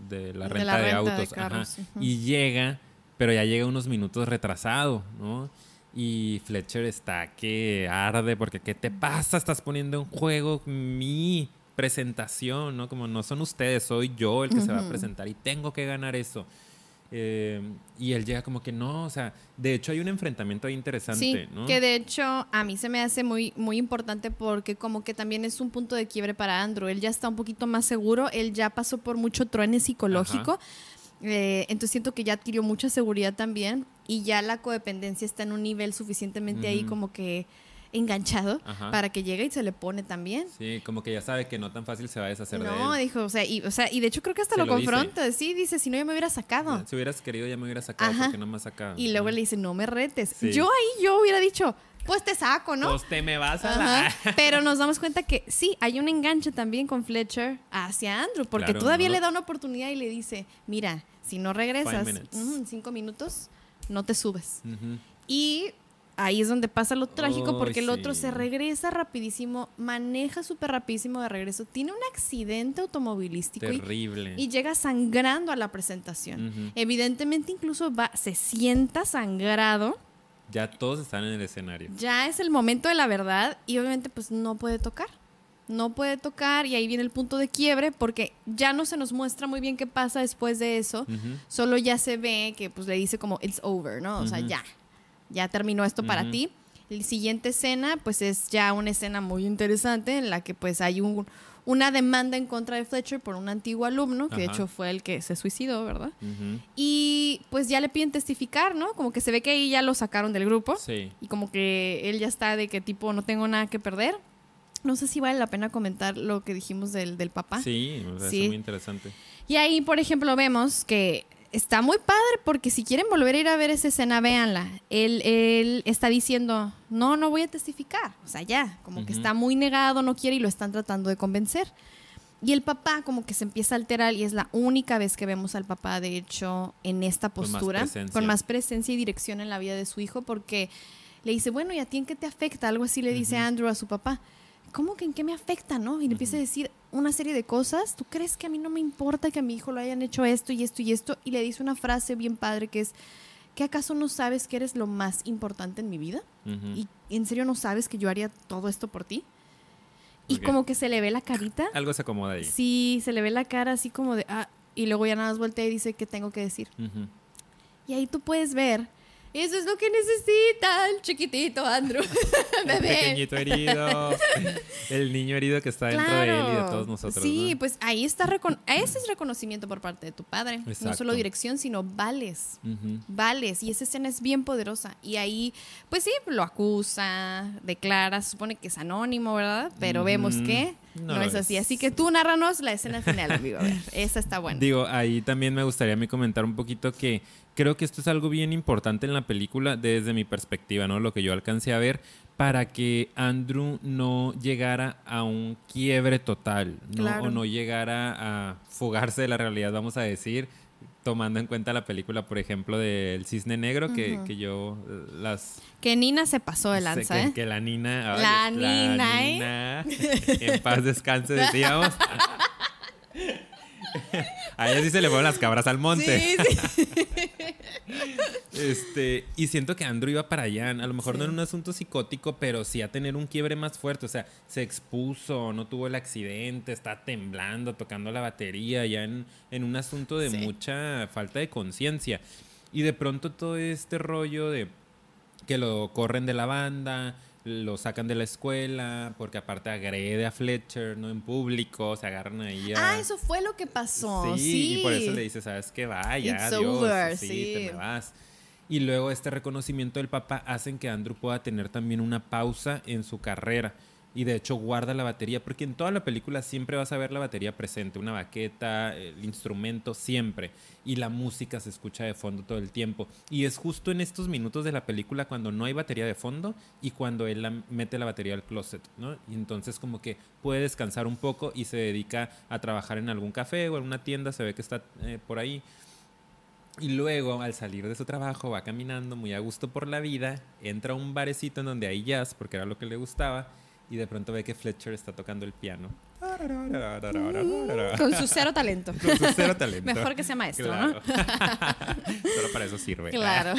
de la De renta la de, renta de autos. ajá. carros. Y llega, pero ya llega unos minutos retrasado, ¿no? Y Fletcher está que arde porque ¿qué te pasa? Estás poniendo en juego mi presentación, ¿no? Como no son ustedes, soy yo el que se va a presentar y tengo que ganar eso. Eh, y él llega como que no, o sea, de hecho hay un enfrentamiento ahí interesante, Sí, ¿no? que de hecho a mí se me hace muy, muy importante porque como que también es un punto de quiebre para Andrew. Él ya está un poquito más seguro, él ya pasó por mucho truene psicológico. Eh, entonces siento que ya adquirió mucha seguridad también y ya la codependencia está en un nivel suficientemente ahí como que enganchado Ajá. para que llegue y se le pone también. Sí, como que ya sabe que no tan fácil se va a deshacer de No, él. dijo, o sea, y, o sea, y de hecho creo que hasta Se lo, lo confronta. Sí, dice, si no ya me hubiera sacado. Si hubieras querido ya me hubieras sacado Ajá. porque no me has sacado. Y luego ¿no? le dice, no me retes. Sí. Yo ahí yo hubiera dicho, pues te saco, ¿no? Pues te me vas a la... Pero nos damos cuenta que sí, hay un enganche también con Fletcher hacia Andrew, porque Claro, todavía no le da una oportunidad y le dice, mira, si no regresas cinco minutos, no te subes. Y ahí es donde pasa lo trágico, porque el otro se regresa rapidísimo, maneja súper rapidísimo de regreso, tiene un accidente automovilístico y, Terrible. y llega sangrando a la presentación. Evidentemente incluso va, se sienta sangrado Ya todos están en el escenario. ya es el momento de la verdad y obviamente pues no puede tocar. No puede tocar y ahí viene el punto de quiebre porque ya no se nos muestra muy bien qué pasa después de eso. Solo ya se ve que pues le dice como it's over, ¿no? O sea, Ujú. ya. Ya terminó esto para ti. La siguiente escena pues es ya una escena muy interesante en la que pues hay un- una demanda en contra de Fletcher por un antiguo alumno, que de hecho fue el que se suicidó, ¿verdad? Y pues ya le piden testificar, ¿no? Como que se ve que ahí ya lo sacaron del grupo. Sí. Y como que él ya está de que tipo no tengo nada que perder. No sé si vale la pena comentar lo que dijimos del, del papá. Sí, o sea, Sí. es muy interesante. Y ahí, por ejemplo, vemos que está muy padre porque si quieren volver a ir a ver esa escena, véanla. Él, él está diciendo, no, no voy a testificar. O sea, ya, como que está muy negado, no quiere y lo están tratando de convencer. Y el papá como que se empieza a alterar y es la única vez que vemos al papá, de hecho, en esta Con más postura, con más presencia y dirección en la vida de su hijo, porque le dice, bueno, ¿y a ti en qué te afecta? Algo así le dice Andrew a su papá. ¿Cómo que en qué me afecta, no? Y le empieza a decir una serie de cosas. ¿Tú crees que a mí no me importa que a mi hijo lo hayan hecho esto y esto y esto? Y le dice una frase bien padre que es, ¿qué acaso no sabes que eres lo más importante en mi vida? Ujú. ¿Y en serio no sabes que yo haría todo esto por ti? Y como que se le ve la carita. Algo se acomoda ahí. Sí, se le ve la cara así como de, ah, y luego ya nada más voltea y dice, ¿qué tengo que decir? Ujú. Y ahí tú puedes ver, eso es lo que necesita el chiquitito Andrew, El pequeñito herido. el niño herido que está dentro de él y de todos nosotros. Sí, ¿no? pues ahí está, ese es reconocimiento por parte de tu padre. No solo dirección, sino vales. Vales. Y esa escena es bien poderosa. Y ahí, pues sí, lo acusa, declara, supone que es anónimo, ¿verdad? Pero vemos que No no, es así. Así que tú narranos la escena final, amigo. A ver, esa está buena. Digo, ahí también me gustaría mí comentar un poquito que creo que esto es algo bien importante en la película desde mi perspectiva, ¿no? Lo que yo alcancé a ver para que Andrew no llegara a un quiebre total, ¿no? Claro. O no llegara a fugarse de la realidad, vamos a decir, tomando en cuenta la película, por ejemplo, del Cisne Negro, que, que yo eh, las... Que Nina se pasó de lanza, que, ¿eh? que la Nina... La ay, Nina, ¿eh? Nina, en paz descanse, decíamos. A ella sí se le fueron las cabras al monte. Sí, sí. Este, y siento que Andrew iba para allá. A lo mejor no en un asunto psicótico, pero sí a tener un quiebre más fuerte. O sea, se expuso, no tuvo el accidente, está temblando, tocando la batería, ya en, en un asunto de Sí. mucha falta de conciencia. Y de pronto todo este rollo de que lo corren de la banda, lo sacan de la escuela, porque aparte agrede a Fletcher, ¿no? En público, se agarran ahí a... Ah, eso fue lo que pasó. Sí, Sí, y por eso le dice, ¿sabes qué? Vaya, It's adiós. over, sí, sí. te me vas. Y luego este reconocimiento del papá hacen que Andrew pueda tener también una pausa en su carrera. Y de hecho guarda la batería, porque en toda la película siempre vas a ver la batería presente, una baqueta, el instrumento, siempre. Y la música se escucha de fondo todo el tiempo. Y es justo en estos minutos de la película cuando no hay batería de fondo y cuando él la- mete la batería al closet, ¿no? Y entonces como que puede descansar un poco y se dedica a trabajar en algún café o en una tienda, se ve que está eh, por ahí. Y luego, al salir de su trabajo, va caminando muy a gusto por la vida, entra a un barecito en donde hay jazz, porque era lo que le gustaba, y de pronto ve que Fletcher está tocando el piano. Con su cero talento. Con su cero talento. Mejor que sea maestro, Claro. Solo para eso sirve. ¿no? Claro.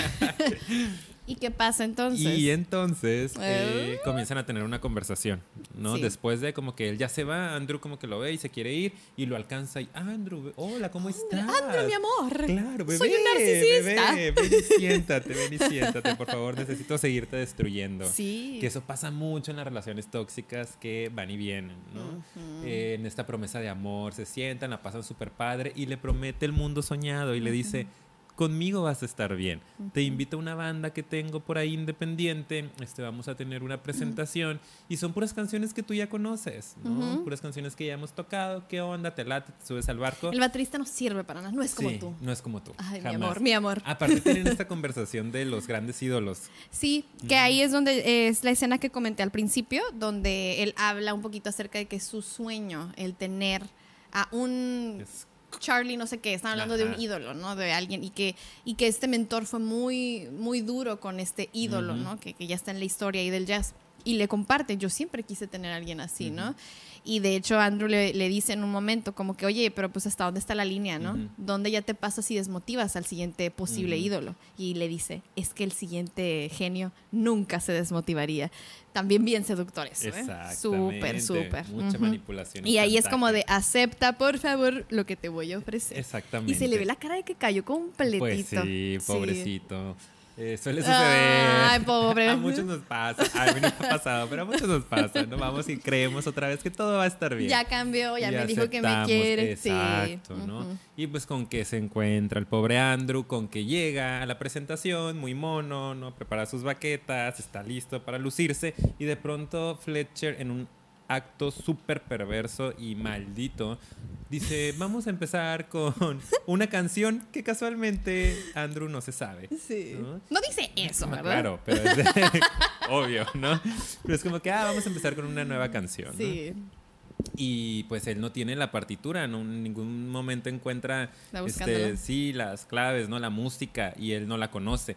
¿Y qué pasa entonces? Y entonces eh, comienzan a tener una conversación, ¿no? Sí. Después de como que él ya se va, Andrew como que lo ve y se quiere ir y lo alcanza y, "Ah, Andrew, hola, ¿cómo estás? Andrew, mi amor. Claro, bebé. Soy un narcisista. Bebé, ven y siéntate, ven y siéntate, por favor, necesito seguirte destruyendo. Sí. Que eso pasa mucho en las relaciones tóxicas que van y vienen, ¿no? Eh, en esta promesa de amor, se sientan, la pasan súper padre y le promete el mundo soñado y le dice, conmigo vas a estar bien. Te invito a una banda que tengo por ahí independiente, este, vamos a tener una presentación y son puras canciones que tú ya conoces, ¿no? Puras canciones que ya hemos tocado, ¿qué onda? Te late, te subes al barco. El baterista no sirve para nada, no es como Sí, tú. No es como tú. Ay, mi amor, mi amor. Aparte tienen esta conversación de los grandes ídolos. Sí, que ahí es donde es la escena que comenté al principio, donde él habla un poquito acerca de que es su sueño, el tener a un Es- Charlie no sé qué, están hablando de un ídolo, ¿no? De alguien y que y que este mentor fue muy muy duro con este ídolo. ¿no? Que, que ya está en la historia ahí del jazz y le comparte, yo siempre quise tener a alguien así, ¿no? Y de hecho Andrew le, le dice en un momento como que, oye, pero pues hasta dónde está la línea, ¿no? ¿Dónde ya te pasas y desmotivas al siguiente posible ídolo? Y le dice, es que el siguiente genio nunca se desmotivaría. También bien seductores, ¿eh? Exactamente. Súper, súper. Mucha manipulación. Y ahí es como de, acepta, por favor, lo que te voy a ofrecer. Exactamente. Y se le ve la cara de que cayó completito. Pues sí, pobrecito. Eh, suele suceder. Ay, pobre. A muchos nos pasa. A mí no me ha pasado, pero a muchos nos pasa. No vamos y creemos otra vez que todo va a estar bien. Ya cambió, ya Y me dijo que me quiere. Exacto, sí. ¿no? Y pues con que se encuentra el pobre Andrew, con que llega a la presentación, muy mono, ¿no? Prepara sus baquetas, está listo para lucirse. Y de pronto Fletcher, en un acto súper perverso y maldito, dice, vamos a empezar con una canción que casualmente Andrew no se sabe. Sí. ¿no? No dice eso, ¿verdad? Claro, pero es de- obvio, ¿no? Pero es como que, ah, vamos a empezar con una nueva canción. ¿no? Sí. Y pues él no tiene la partitura, no en ningún momento encuentra este, sí, las claves, ¿no? La música y él no la conoce.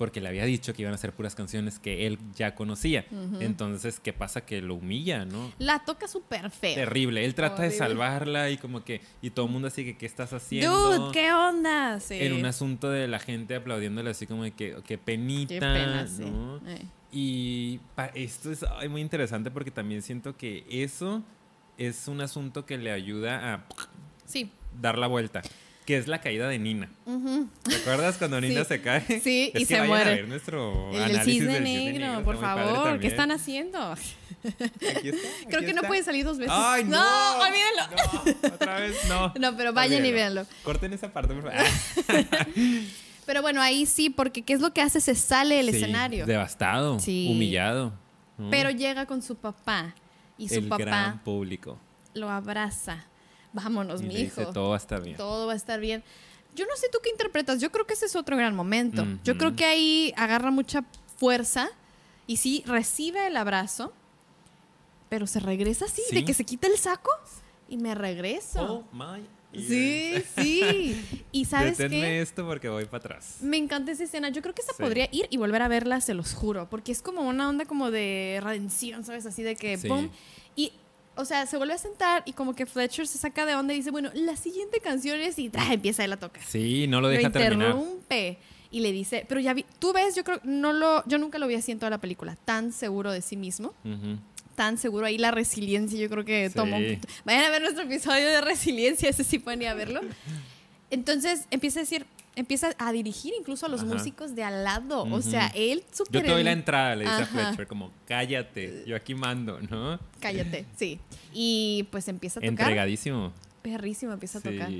Porque le había dicho que iban a ser puras canciones que él ya conocía. Entonces, ¿qué pasa? Que lo humilla, ¿no? La toca súper feo. Terrible. Él trata de salvarla y como que, y todo el mundo así que, ¿qué estás haciendo? Dude, ¿qué onda? Sí. En un asunto de la gente aplaudiéndole así como de que, qué penita, Qué pena, sí. Eh. Y esto es ay, muy interesante porque también siento que eso es un asunto que le ayuda a Sí. dar la vuelta, que es la caída de Nina. ¿Te acuerdas cuando Nina Sí. se cae? Sí, Es y que se muere. A ver nuestro El análisis cisne del negro, por favor. ¿Qué están haciendo? Aquí está, Creo que no puede salir dos veces. Ay, no. No, olvídenlo. No, otra vez no. No, pero vayan y véanlo. Corten esa parte, por favor. Pero bueno, ahí sí, porque ¿qué es lo que hace? Se sale del Sí, escenario. Devastado, Sí. humillado. Pero llega con su papá. Y su el papá gran público. lo abraza. Vámonos, Y mi le dice, hijo. todo va a estar bien. Todo va a estar bien. Yo no sé tú qué interpretas. Yo creo que ese es otro gran momento. Yo creo que ahí agarra mucha fuerza y sí recibe el abrazo, pero se regresa así, de Sí. que se quita el saco y me regreso. Oh my sí, ears. sí. Y sabes Deténme qué? esto porque voy para atrás. Me encanta esa escena. Yo creo que esa Sí. podría ir y volver a verla, se los juro. Porque es como una onda como de redención, ¿sabes? Así de que Sí. pum. Y, o sea, se vuelve a sentar y como que Fletcher se saca de onda y dice, bueno, la siguiente canción es y ¡tra! empieza él a tocar. Sí, no lo Lo deja terminar. interrumpe y le dice, pero ya vi, tú ves, yo creo, no lo, yo nunca lo vi así en toda la película, tan seguro de sí mismo, tan seguro ahí la resiliencia, yo creo que Sí. tomó. Vayan a ver nuestro episodio de resiliencia, ese sí pueden ir a verlo. Entonces empieza a decir, empieza a dirigir incluso a los Ajá. músicos de al lado, o sea, él Yo súper. te doy la entrada, le dice Ajá. a Fletcher, como, cállate, yo aquí mando, ¿no? Cállate, sí. Y pues empieza a tocar. Entregadísimo. Perrísimo, empieza a tocar.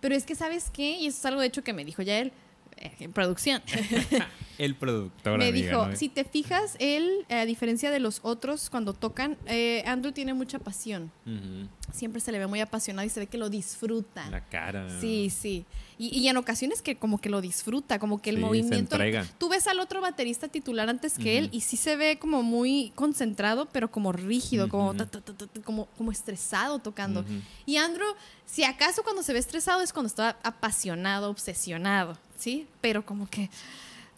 Pero es que, ¿sabes qué? Y eso es algo de hecho que me dijo ya él, en producción. El productor, me amiga, dijo, ¿no? si te fijas, él, a diferencia de los otros, cuando tocan, eh, Andrew tiene mucha pasión. Ujú. Siempre se le ve muy apasionado y se ve que lo disfruta. La cara. Sí, sí. Y, y en ocasiones que como que lo disfruta, como que el Sí, se movimiento. entrega. Tú ves al otro baterista titular antes que él y sí se ve como muy concentrado, pero como rígido, como, Ujú. ta, ta, ta, ta, ta, como, como estresado tocando. Y Andrew, si acaso cuando se ve estresado es cuando está apasionado, obsesionado, ¿sí? Pero como que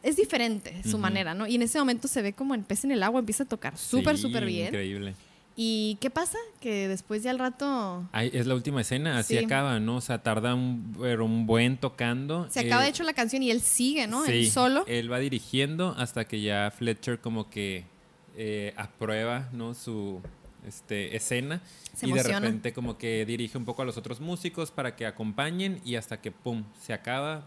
es diferente su manera, ¿no? Y en ese momento se ve como en pez en el agua, empieza a tocar súper, Sí, súper bien. Increíble. ¿Y qué pasa? Que después ya al rato Ay, es la última escena, así Sí. acaba, ¿no? O sea, tarda un, pero un buen tocando. se acaba Eh, de hecho la canción y él sigue, ¿no? Sí, Él solo. Él va dirigiendo hasta que ya Fletcher como que eh, aprueba, ¿no? Su este, escena. Se y de repente como que dirige un poco a los otros músicos para que acompañen y hasta que, ¡pum!, se acaba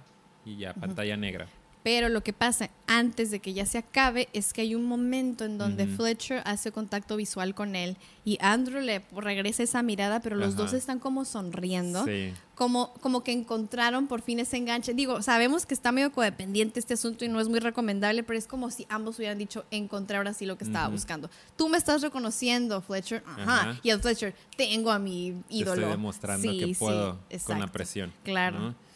y ya pantalla negra. Pero lo que pasa antes de que ya se acabe es que hay un momento en donde. Fletcher hace contacto visual con él y Andrew le regresa esa mirada, pero los Ajá. dos están como sonriendo. Sí. Como, como que encontraron por fin ese enganche. Digo, sabemos que está medio codependiente este asunto y no es muy recomendable, pero es como si ambos hubieran dicho, encontré ahora sí lo que estaba buscando. Tú me estás reconociendo, Fletcher. Ajá. Ajá. Y el Fletcher, tengo a mi Te ídolo. Estoy demostrando Sí, que sí, puedo con la presión. Claro. ¿no?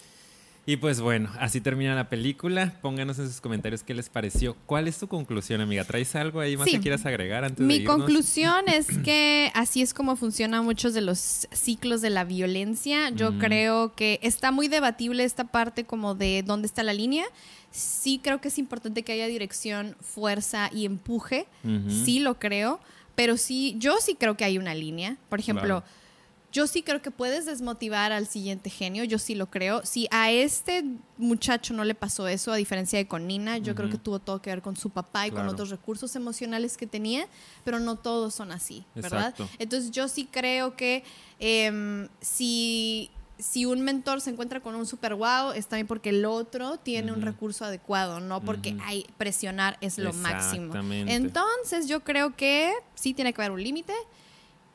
Y pues bueno, así termina la película. Pónganos en sus comentarios qué les pareció. ¿Cuál es tu conclusión, amiga? ¿Traes algo ahí más Sí. que quieras agregar antes de Mi irnos? conclusión es que así es como funcionan muchos de los ciclos de la violencia. Yo creo que está muy debatible esta parte como de dónde está la línea. Sí creo que es importante que haya dirección, fuerza y empuje. Sí lo creo, pero sí, yo sí creo que hay una línea. Por ejemplo, Claro. Yo sí creo que puedes desmotivar al siguiente genio, yo sí lo creo. Si a este muchacho no le pasó eso, a diferencia de con Nina, yo creo que tuvo todo que ver con su papá y con otros recursos emocionales que tenía, pero no todos son así, ¿verdad? Exacto. Entonces yo sí creo que em, si, si un mentor se encuentra con un super wow, está bien porque el otro tiene un recurso adecuado, no porque hay presionar es lo máximo. Entonces yo creo que sí tiene que haber un límite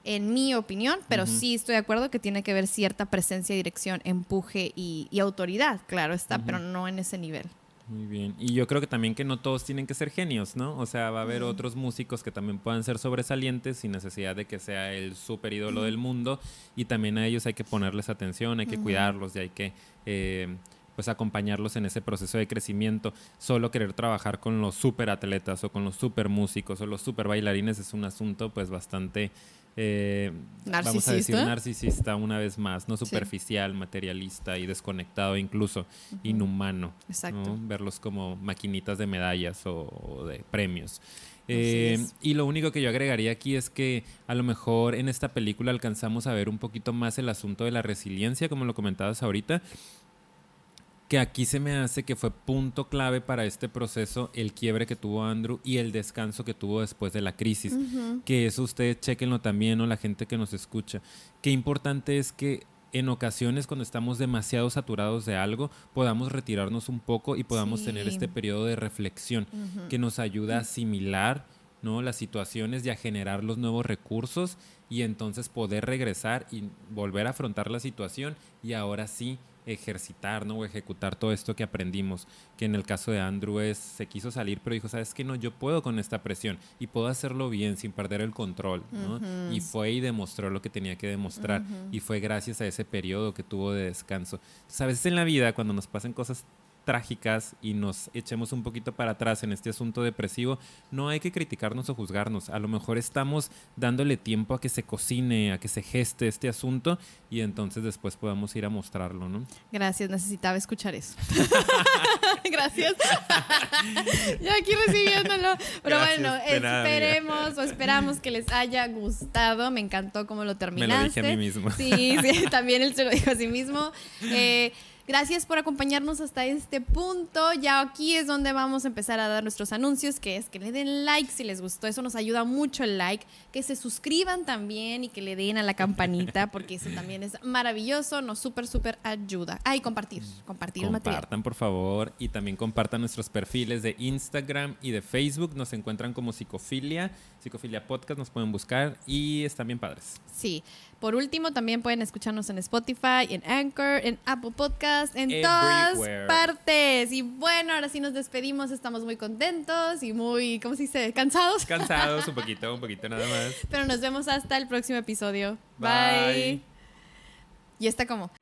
en mi opinión, pero sí estoy de acuerdo que tiene que haber cierta presencia, dirección, empuje y, y autoridad, claro está, pero no en ese nivel. Muy bien. Y yo creo que también que no todos tienen que ser genios, ¿no? O sea, va a haber otros músicos que también puedan ser sobresalientes sin necesidad de que sea el super ídolo del mundo. Y también a ellos hay que ponerles atención, hay que cuidarlos y hay que, eh, pues acompañarlos en ese proceso de crecimiento. Solo querer trabajar con los super atletas o con los super músicos o los super bailarines es un asunto pues bastante eh, vamos a decir Narcisista. una vez más, no superficial, materialista y desconectado, incluso inhumano. Exacto. ¿no? Verlos como maquinitas de medallas o, o de premios. Eh, y lo único que yo agregaría aquí es que a lo mejor en esta película alcanzamos a ver un poquito más el asunto de la resiliencia, como lo comentabas ahorita, que aquí se me hace que fue punto clave para este proceso el quiebre que tuvo Andrew y el descanso que tuvo después de la crisis. Que eso ustedes chequenlo también, o la gente que nos escucha. Qué importante es que en ocasiones cuando estamos demasiado saturados de algo, podamos retirarnos un poco y podamos Sí. tener este periodo de reflexión que nos ayuda a asimilar ¿no? las situaciones y a generar los nuevos recursos y entonces poder regresar y volver a afrontar la situación y ahora sí ejercitar, ¿no? O ejecutar todo esto que aprendimos, que en el caso de Andrew es, se quiso salir, pero dijo, ¿sabes qué? No, yo puedo con esta presión y puedo hacerlo bien sin perder el control, ¿no? Y fue y demostró lo que tenía que demostrar y fue gracias a ese periodo que tuvo de descanso. Entonces, a veces en la vida, cuando nos pasan cosas trágicas y nos echemos un poquito para atrás en este asunto depresivo, no hay que criticarnos o juzgarnos. A lo mejor estamos dándole tiempo a que se cocine, a que se geste este asunto y entonces después podamos ir a mostrarlo, ¿no? Gracias, necesitaba escuchar eso. Gracias. Yo aquí recibiéndolo. Pero Gracias, bueno, nada, esperemos o esperamos que les haya gustado. Me encantó cómo lo Me terminaste. lo dije a mí mismo. Sí, sí, también él se lo dijo a sí mismo. Eh, Gracias por acompañarnos hasta este punto. Ya aquí es donde vamos a empezar a dar nuestros anuncios, que es que le den like si les gustó. Eso nos ayuda mucho el like. Que se suscriban también y que le den a la campanita, porque eso también es maravilloso. Nos súper, súper ayuda. Ah, y compartir. Compartir el material. Compartan, por favor, y también compartan nuestros perfiles de Instagram y de Facebook. Nos encuentran como Psicofilia, Psicofilia Podcast, nos pueden buscar y están bien padres. Sí. Por último, también pueden escucharnos en Spotify, en Anchor, en Apple Podcast, en todas partes. Y bueno, ahora sí nos despedimos. Estamos muy contentos y muy, ¿cómo se dice? Cansados. Cansados un poquito, un poquito nada más. Pero nos vemos hasta el próximo episodio. Bye. Bye. Y está como.